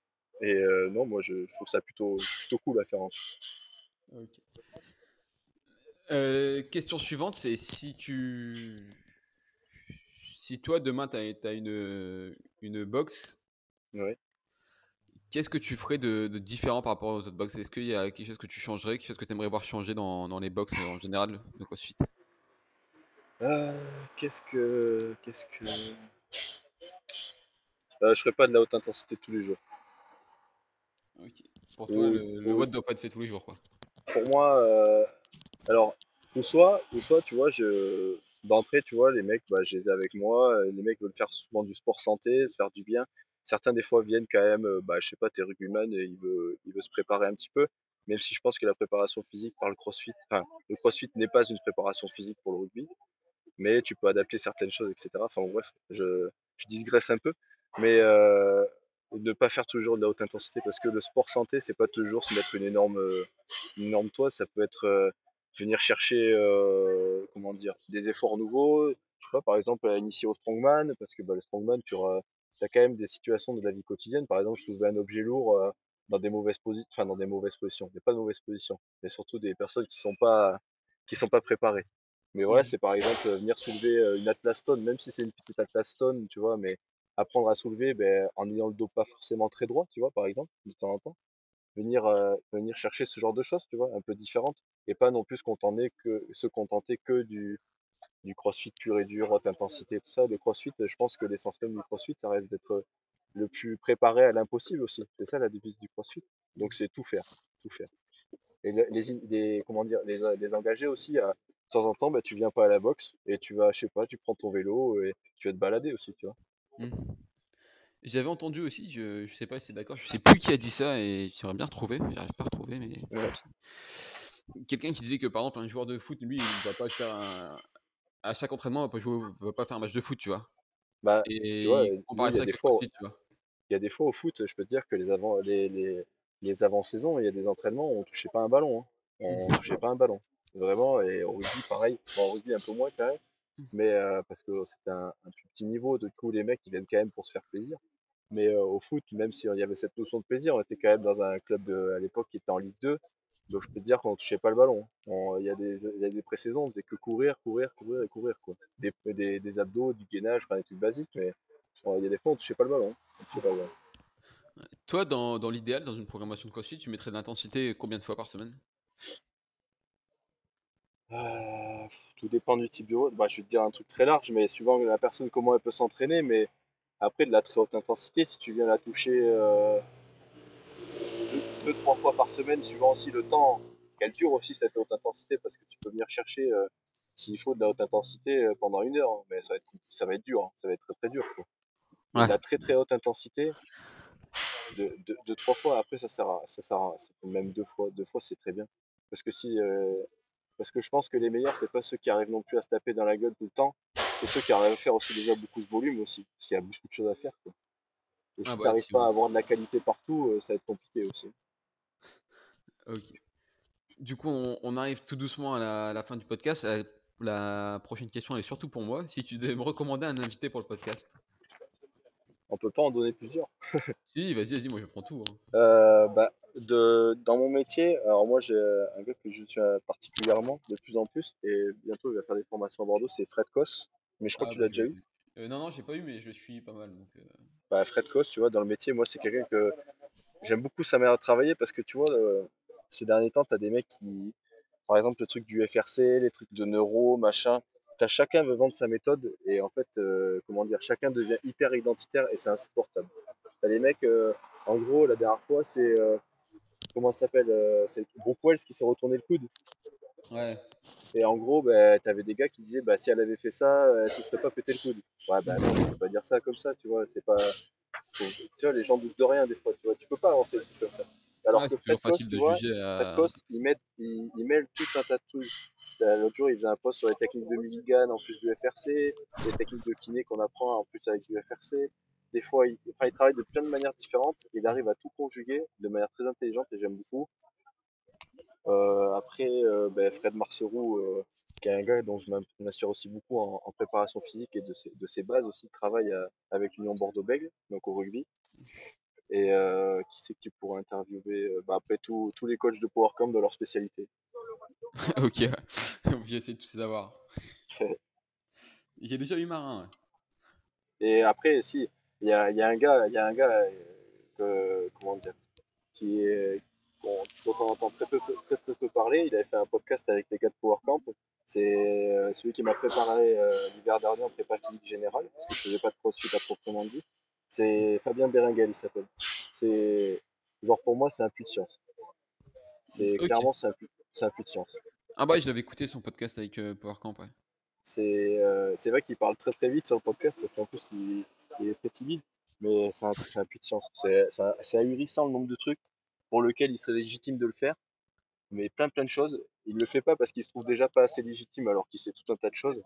Et euh, non, moi, je, trouve ça plutôt, plutôt cool à faire. Euh, question suivante, c'est si tu, si toi demain tu as, une, une box, qu'est-ce que tu ferais de, différent par rapport aux autres box? Est-ce qu'il y a quelque chose que tu changerais, quelque chose que tu aimerais voir changer dans, dans les box en général de CrossFit? Euh, qu'est-ce que. Qu'est-ce que. Euh, je ferai pas de la haute intensité tous les jours. Pour toi, le, le doit pas être fait tous les jours, quoi. Pour moi, alors, ou soit, ou soit, tu vois, je, d'entrée, tu vois, les mecs, bah, je les ai avec moi. Les mecs veulent faire souvent du sport santé, se faire du bien. Certains, des fois, viennent quand même, bah, je sais pas, t'es rugbyman et il veut, il veut se préparer un petit peu. Même si je pense que la préparation physique par le crossfit, enfin, le crossfit n'est pas une préparation physique pour le rugby mais tu peux adapter certaines choses, etc. Enfin bref, je, je un peu, mais euh, ne pas faire toujours de la haute intensité parce que le sport santé, c'est pas toujours se mettre une énorme, une énorme toise, ça peut être euh, venir chercher, euh, comment dire, des efforts nouveaux. Je sais pas, par exemple, à initier au strongman, parce que bah, le strongman, tu as quand même des situations de la vie quotidienne. Par exemple, soulever un objet lourd euh, dans des mauvaises positions, enfin dans des mauvaises positions, il pas de mauvaises positions, mais surtout des personnes qui sont pas qui sont pas préparées. Mais voilà, c'est par exemple venir soulever une Atlas Stone, même si c'est une petite Atlas Stone, tu vois, mais apprendre à soulever ben, en ayant le dos pas forcément très droit, tu vois, par exemple, de temps en temps. Venir, euh, venir chercher ce genre de choses, tu vois, un peu différentes. Et pas non plus se contenter que, du, crossfit pur et dur, haute intensité, tout ça. Le crossfit, je pense que l'essence même du crossfit, ça reste d'être le plus préparé à l'impossible aussi. C'est ça la devise du crossfit. Donc c'est tout faire, tout faire. Et les, les, les engager aussi à, de temps en temps, bah, tu viens pas à la boxe et tu vas, je sais pas, tu prends ton vélo et tu vas te balader aussi, tu vois. Mmh. J'avais entendu aussi, je, je sais pas si c'est d'accord, je sais plus qui a dit ça et j'aimerais bien retrouver, j'arrive pas à retrouver, mais quelqu'un qui disait que par exemple un joueur de foot, lui, il va pas faire un... à chaque entraînement, il va pas, jouer, va pas faire un match de foot, tu vois? Bah, et tu vois, il y a des fois, tu vois? Il y a des fois au foot, je peux te dire que les avant les, les, les avant-saisons, il y a des entraînements où on touchait pas un ballon, hein. on touchait pas un ballon vraiment. Et au rugby, pareil. Bon, au rugby, un peu moins quand même. Mmh. Mais euh, parce que c'était un, un, petit niveau, de coup, les mecs, ils viennent quand même pour se faire plaisir. Mais euh, au foot, même s'il y avait cette notion de plaisir, on était quand même dans un club de, à l'époque qui était en Ligue 2. Donc je peux te dire qu'on touchait pas le ballon. Il y a des, des pré-saisons, on faisait que courir, courir, courir et courir. Quoi. Des, des, des abdos, du gainage, enfin des trucs basiques, mais il y a des fois on touchait pas le ballon. On pas le ballon. Toi, dans, dans l'idéal, dans une programmation de CrossFit, tu mettrais de l'intensité combien de fois par semaine? Euh, tout dépend du type de route. Bah, je vais te dire un truc très large, mais suivant la personne comment elle peut s'entraîner. Mais après, de la très haute intensité, si tu viens la toucher euh, deux, trois fois par semaine, suivant aussi le temps qu'elle dure aussi cette haute intensité, parce que tu peux venir chercher euh, s'il faut de la haute intensité pendant une heure, hein. mais ça va être, ça va être dur, hein. ça va être très très dur. Quoi. De la très très haute intensité, de, de, trois fois, après ça sert à, ça sert à, même deux fois, deux fois c'est très bien. Parce que si parce que je pense que les meilleurs, c'est pas ceux qui arrivent non plus à se taper dans la gueule tout le temps, c'est ceux qui arrivent à faire aussi déjà beaucoup de volume aussi, parce qu'il y a beaucoup de choses à faire. Quoi. Et ah si tu n'arrives pas à avoir de la qualité partout, euh, ça va être compliqué aussi. Ok. Du coup, on, arrive tout doucement à la, fin du podcast. La, la, prochaine question, elle est surtout pour moi. Si tu devais me recommander un invité pour le podcast On peut pas en donner plusieurs. si, vas-y, vas-y, moi je prends tout. Hein. Euh, bah, de, dans mon métier, alors moi j'ai un gars que je suis particulièrement de plus en plus et bientôt il va faire des formations à Bordeaux, c'est Fred Kos. Mais je crois ah que tu l'as bah, déjà eu. Euh, non, non, j'ai pas eu, mais je le suis pas mal. Donc, euh. bah, Fred Kos, tu vois, dans le métier, moi c'est quelqu'un que j'aime beaucoup sa manière de travailler parce que tu vois, euh, ces derniers temps, tu as des mecs qui, par exemple, le truc du FRC, les trucs de neuro, machin, as, chacun veut vendre sa méthode et en fait, comment dire, chacun devient hyper identitaire et c'est insupportable. T'as des mecs, en gros, la dernière fois, c'est comment ça s'appelle euh, C'est Brooke Wells qui s'est retourné le coude. Ouais. Et en gros, bah, t'avais des gars qui disaient, bah, si elle avait fait ça, euh, elle se serait pas pété le coude. Ouais, bah non, tu peux pas dire ça comme ça, tu vois. C'est pas. Tu vois, les gens doutent de rien des fois, tu vois. Tu peux pas inventer des trucs comme ça. Alors Ouais, que Fred Koss, facile tu de vois, juger Fred à. Koss, il, met, il, il mêle tout un tas de trucs. L'autre jour, il faisait un post sur les techniques de Milligan en plus du FRC, les techniques de kiné qu'on apprend en plus avec du FRC. Des fois, il, enfin, il travaille de plein de manières différentes. Il arrive à tout conjuguer de manière très intelligente et j'aime beaucoup. Euh, après, euh, ben, Fred Marceroux, euh, qui est un gars dont je m'inspire aussi beaucoup en, en préparation physique et de ses, de ses bases aussi de travail à- avec l'Union Bordeaux-Bègles, donc au rugby. Et euh, qui c'est que tu pourrais interviewer euh, bah, après tout, tous les coachs de PowerCamp de leur spécialité. ok, essayé de tous les avoir. J'ai déjà eu marin. ouais. Et après, si, il y a, y a un gars, il y a un gars euh, que, comment dire, qui est, dont on entend très peu, très, très peu parler. Il avait fait un podcast avec les gars de PowerCamp. C'est celui qui m'a préparé euh, l'hiver dernier en prépa physique générale, parce que je faisais pas de crossfit à proprement dit. C'est Fabien Berenguel, il s'appelle. C'est, genre pour moi, c'est un puits de science. C'est clairement, c'est un puits, c'est un puits de science. Ah bah, je l'avais écouté son podcast avec euh, PowerCamp. Ouais. C'est euh, vrai qu'il parle très très vite sur le podcast parce qu'en plus il, il est très timide, mais c'est un, un puits de science. C'est ahurissant le nombre de trucs pour lesquels il serait légitime de le faire, mais plein plein de choses. Il le fait pas parce qu'il se trouve déjà pas assez légitime alors qu'il sait tout un tas de choses.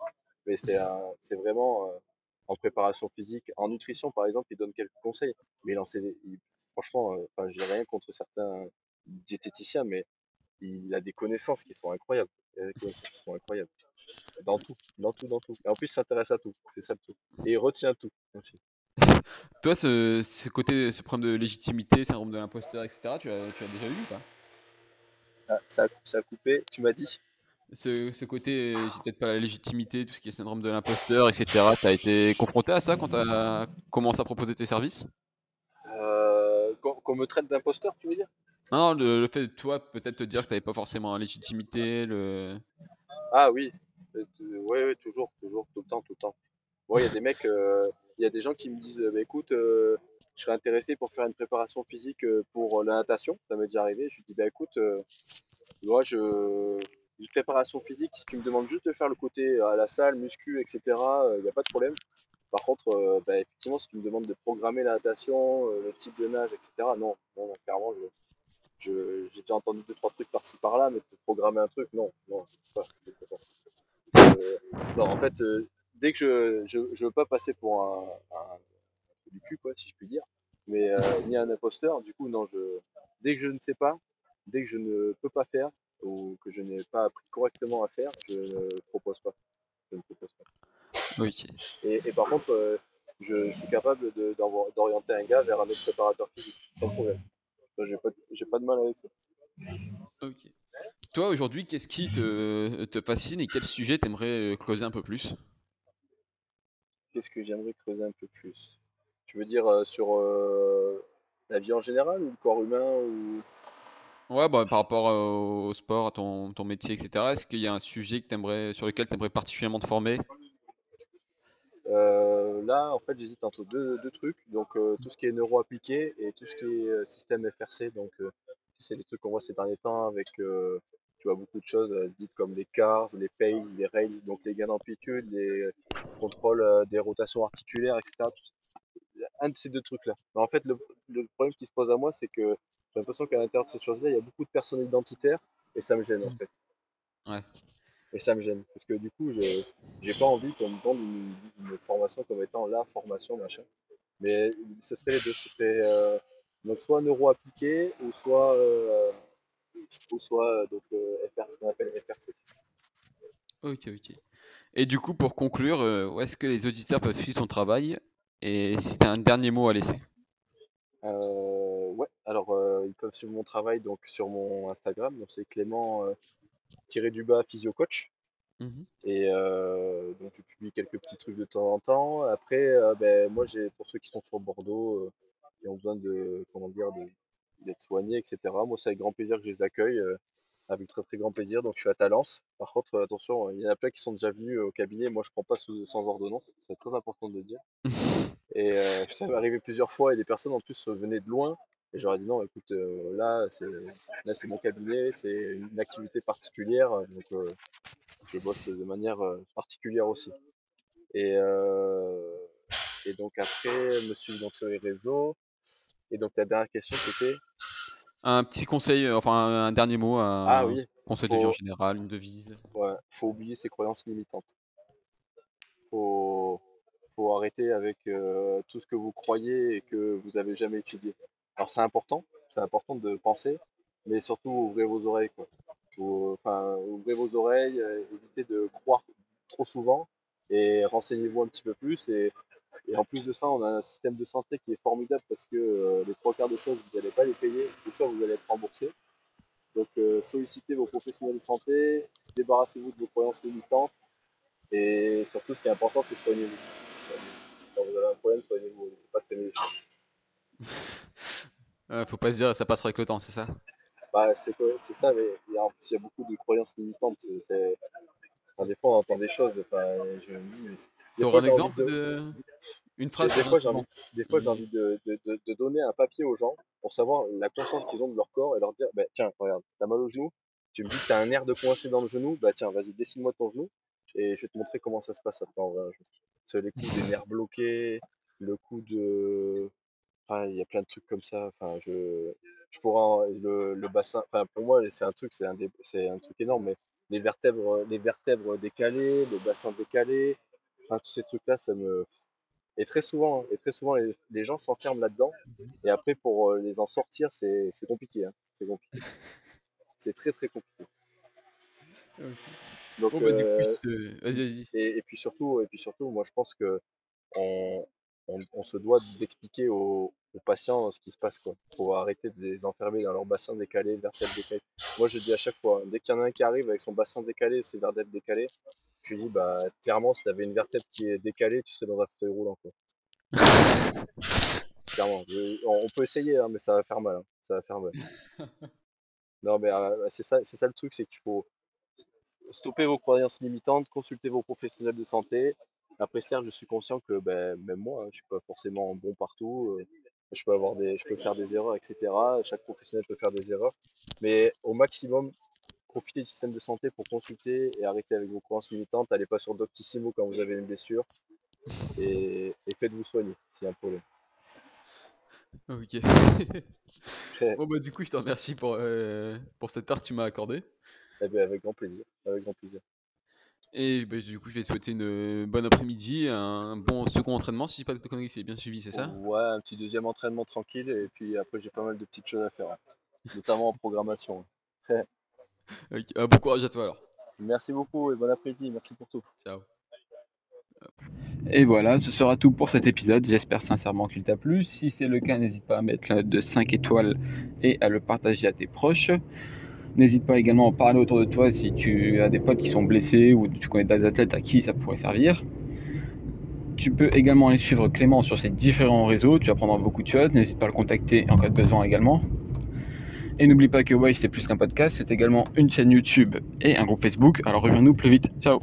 Mais c'est vraiment euh, en préparation physique, en nutrition par exemple, il donne quelques conseils. Mais il en sait, il- franchement, euh, enfin j'ai rien contre certains diététiciens, mais il a des connaissances qui sont incroyables. Des connaissances qui sont incroyables. Dans tout, dans tout, dans tout. Et en plus, il s'intéresse à tout. C'est ça le tout. Et il retient tout aussi. Toi, ce, ce côté, ce problème de légitimité, syndrome de l'imposteur, etc., tu as, tu as déjà eu ou pas? Ah, ça, a, ça a coupé, tu m'as dit? Ce, ce côté, euh, j'ai peut-être pas la légitimité, tout ce qui est syndrome de l'imposteur, etc., tu as été confronté à ça quand tu as commencé à proposer tes services? Euh, Qu'on me traite d'imposteur, tu veux dire? Non, le, le fait de toi, peut-être te dire que tu pas forcément la légitimité, le... Ah oui. Euh, t- ouais, ouais, toujours, toujours, tout le temps, tout le temps. Bon, il y a des mecs, euh, il y a des gens qui me disent, euh, bah, écoute, euh, je serais intéressé pour faire une préparation physique euh, pour la natation. Ça m'est déjà arrivé. Je lui dis, bah écoute, euh, moi, je, une préparation physique, si tu me demandes juste de faire le côté à la salle, muscu, etc., il n'y a pas de problème. Par contre, euh, bah, effectivement, si tu me demandes de programmer la natation, euh, le type de nage, etc., non, non, clairement, je, j'ai déjà entendu deux, trois trucs par-ci par-là, mais de programmer un truc, non, non, je peux pas. je peux pas. Euh, non, en fait, euh, dès que je, je, je veux pas passer pour un, du cul, quoi, si je puis dire, mais euh, ni un imposteur, du coup, non, je, dès que je ne sais pas, dès que je ne peux pas faire, ou que je n'ai pas appris correctement à faire, je ne propose pas. Je ne propose pas. Oui. Et, et par contre, euh, je suis capable d'orienter un gars vers un autre préparateur physique, sans problème. J'ai pas, pas de mal avec ça. Ok. Toi, aujourd'hui, qu'est-ce qui te, te fascine et quel sujet t'aimerais euh, creuser un peu plus? Qu'est-ce que j'aimerais creuser un peu plus? Tu veux dire euh, sur euh, la vie en général ou le corps humain ou... Ouais, bah, par rapport au sport, à ton, ton métier, etc., est-ce qu'il y a un sujet que sur lequel tu aimerais particulièrement te former? Là, en fait, j'hésite entre deux, deux trucs. Donc, tout ce qui est neuro appliqué et tout ce qui est système FRC. Donc, c'est les trucs qu'on voit ces derniers temps avec, tu vois, beaucoup de choses dites comme les cars, les paces, les rails, donc les gains d'amplitude, les contrôles des rotations articulaires, etc. Un de ces deux trucs-là. En fait, le, le problème qui se pose à moi, c'est que j'ai l'impression qu'à l'intérieur de ces choses-là, il y a beaucoup de personnes identitaires et ça me gêne en Mm. fait. Ouais. Et ça me gêne parce que du coup, je j'ai pas envie qu'on me vende une, une formation comme étant la formation machin. Mais ce serait les deux. Ce serait euh, donc soit neuro appliqué ou soit euh, ou soit euh, donc euh, FR, ce qu'on appelle FRC. Ok, ok. Et du coup, pour conclure, où est-ce que les auditeurs peuvent suivre ton travail? Et si tu as un dernier mot à laisser? Euh, ils peuvent suivre mon travail donc sur mon Instagram. Donc c'est Clément euh, tiré du bas physio coach. Mhm. Et euh, donc je publie quelques petits trucs de temps en temps. Après, euh, ben, moi j'ai pour ceux qui sont sur Bordeaux euh, et ont besoin de comment dire d'être soignés, etc. Moi c'est avec grand plaisir que je les accueille, euh, avec très très grand plaisir. Donc je suis à Talence. Par contre, euh, attention, il y en a plein qui sont déjà venus au cabinet. Moi je prends pas sous- sans ordonnance, c'est très important de le dire. Et euh, ça m'est arrivé plusieurs fois et des personnes en plus euh, venaient de loin Et j'aurais dit non, écoute, euh, là, c'est là c'est mon cabinet, c'est une activité particulière, donc euh, je bosse de manière euh, particulière aussi. Et, euh, et donc après, me suivre donc sur les réseaux. Et donc la dernière question c'était? Un petit conseil, euh, enfin un un dernier mot, un ah oui, conseil de vie en général, une devise. ouais, faut oublier ses croyances limitantes. Faut faut arrêter avec euh, tout ce que vous croyez et que vous avez jamais étudié. Alors c'est important, c'est important de penser, mais surtout ouvrez vos oreilles. Faut- enfin ouvrez vos oreilles, euh, évitez de croire trop souvent et renseignez-vous un petit peu plus et, en plus de ça, on a un système de santé qui est formidable parce que euh, les trois quarts des choses vous n'allez pas les payer, ou soit vous allez être remboursé. Donc euh, sollicitez vos professionnels de santé, débarrassez-vous de vos croyances limitantes et surtout ce qui est important c'est soignez-vous. Quand vous avez un problème, soignez-vous, c'est pas les choses. Euh, faut pas se dire ça passera avec le temps, c'est ça? Bah, c'est ça, mais il y a, en plus, il y a beaucoup de croyances limitantes. c'est- enfin, des fois, on entend des choses. Enfin, je me dis, mais c'est- des T'auras fois, un exemple de, de... Une phrase des fois, j'ai envie, des fois, j'ai envie de, de, de, de donner un papier aux gens pour savoir la conscience qu'ils ont de leur corps et leur dire, bah, tiens, regarde, t'as mal au genou, tu me dis que t'as un nerf de coincé dans le genou, bah tiens, vas-y, dessine-moi ton genou et je vais te montrer comment ça se passe après en vrai un genou. C'est les coups des nerfs bloqués, le coup de, Enfin, il y a plein de trucs comme ça. Enfin, je, je pourrais en- le, le bassin. Enfin, pour moi, c'est un truc, c'est un, dé- c'est un truc énorme. Mais les vertèbres, les vertèbres décalées, le bassin décalé, enfin tous ces trucs-là, ça me. Et très souvent, hein, et très souvent, les, les gens s'enferment là-dedans. Et après, pour euh, les en sortir, c'est, c'est compliqué. Hein. C'est compliqué. C'est très très compliqué. OK. Donc, Bon bah du coup, euh, je te vas-y, vas-y. et, et puis surtout, et puis surtout, moi, je pense que on, on, on se doit d'expliquer aux, aux patients ce qui se passe, quoi. Faut arrêter de les enfermer dans leur bassin décalé, vertèbre décalée. Moi, je dis à chaque fois, dès qu'il y en a un qui arrive avec son bassin décalé ses vertèbres décalées, je lui dis, bah, clairement, si tu avais une vertèbre qui est décalée, tu serais dans un fauteuil roulant, quoi. Clairement. Je- on, on peut essayer, hein, mais ça va faire mal. hein. Ça va faire mal. Non, mais euh, c'est ça, c'est ça le truc, c'est qu'il faut stopper vos croyances limitantes, consulter vos professionnels de santé. Après, certes, je suis conscient que ben, même moi, hein, je suis pas forcément bon partout. euh, je peux avoir des, je peux faire des erreurs, etc. Chaque professionnel peut faire des erreurs. Mais au maximum, profitez du système de santé pour consulter et arrêter avec vos croyances limitantes. Allez pas sur Doctissimo quand vous avez une blessure et, et faites-vous soigner s'il y a un problème. OK. Bon bah du coup, je te remercie pour, heu, pour cette heure que tu m'as accordée Eh ben, avec grand plaisir, avec grand plaisir. Et bah du coup, je vais te souhaiter une, heu, bonne après-midi, un bon second entraînement si j'ai pas de conneries, c'est bien suivi, c'est ça? Ouais, un petit deuxième entraînement tranquille et puis après j'ai pas mal de petites choses à faire, notamment en programmation. OK, ah, bon courage à toi alors. Merci beaucoup et bon après-midi, merci pour tout. Ciao. Et voilà, ce sera tout pour cet épisode. J'espère sincèrement qu'il t'a plu. Si c'est le cas, n'hésite pas à mettre la note de 5 étoiles et à le partager à tes proches. N'hésite pas également à parler autour de toi si tu as des potes qui sont blessés ou tu connais des athlètes à qui ça pourrait servir. Tu peux également aller suivre Clément sur ses différents réseaux, tu apprendras beaucoup de choses. N'hésite pas à le contacter en cas de besoin également. Et n'oublie pas que Wise c'est plus qu'un podcast, c'est également une chaîne YouTube et un groupe Facebook. Alors rejoins-nous plus vite. Ciao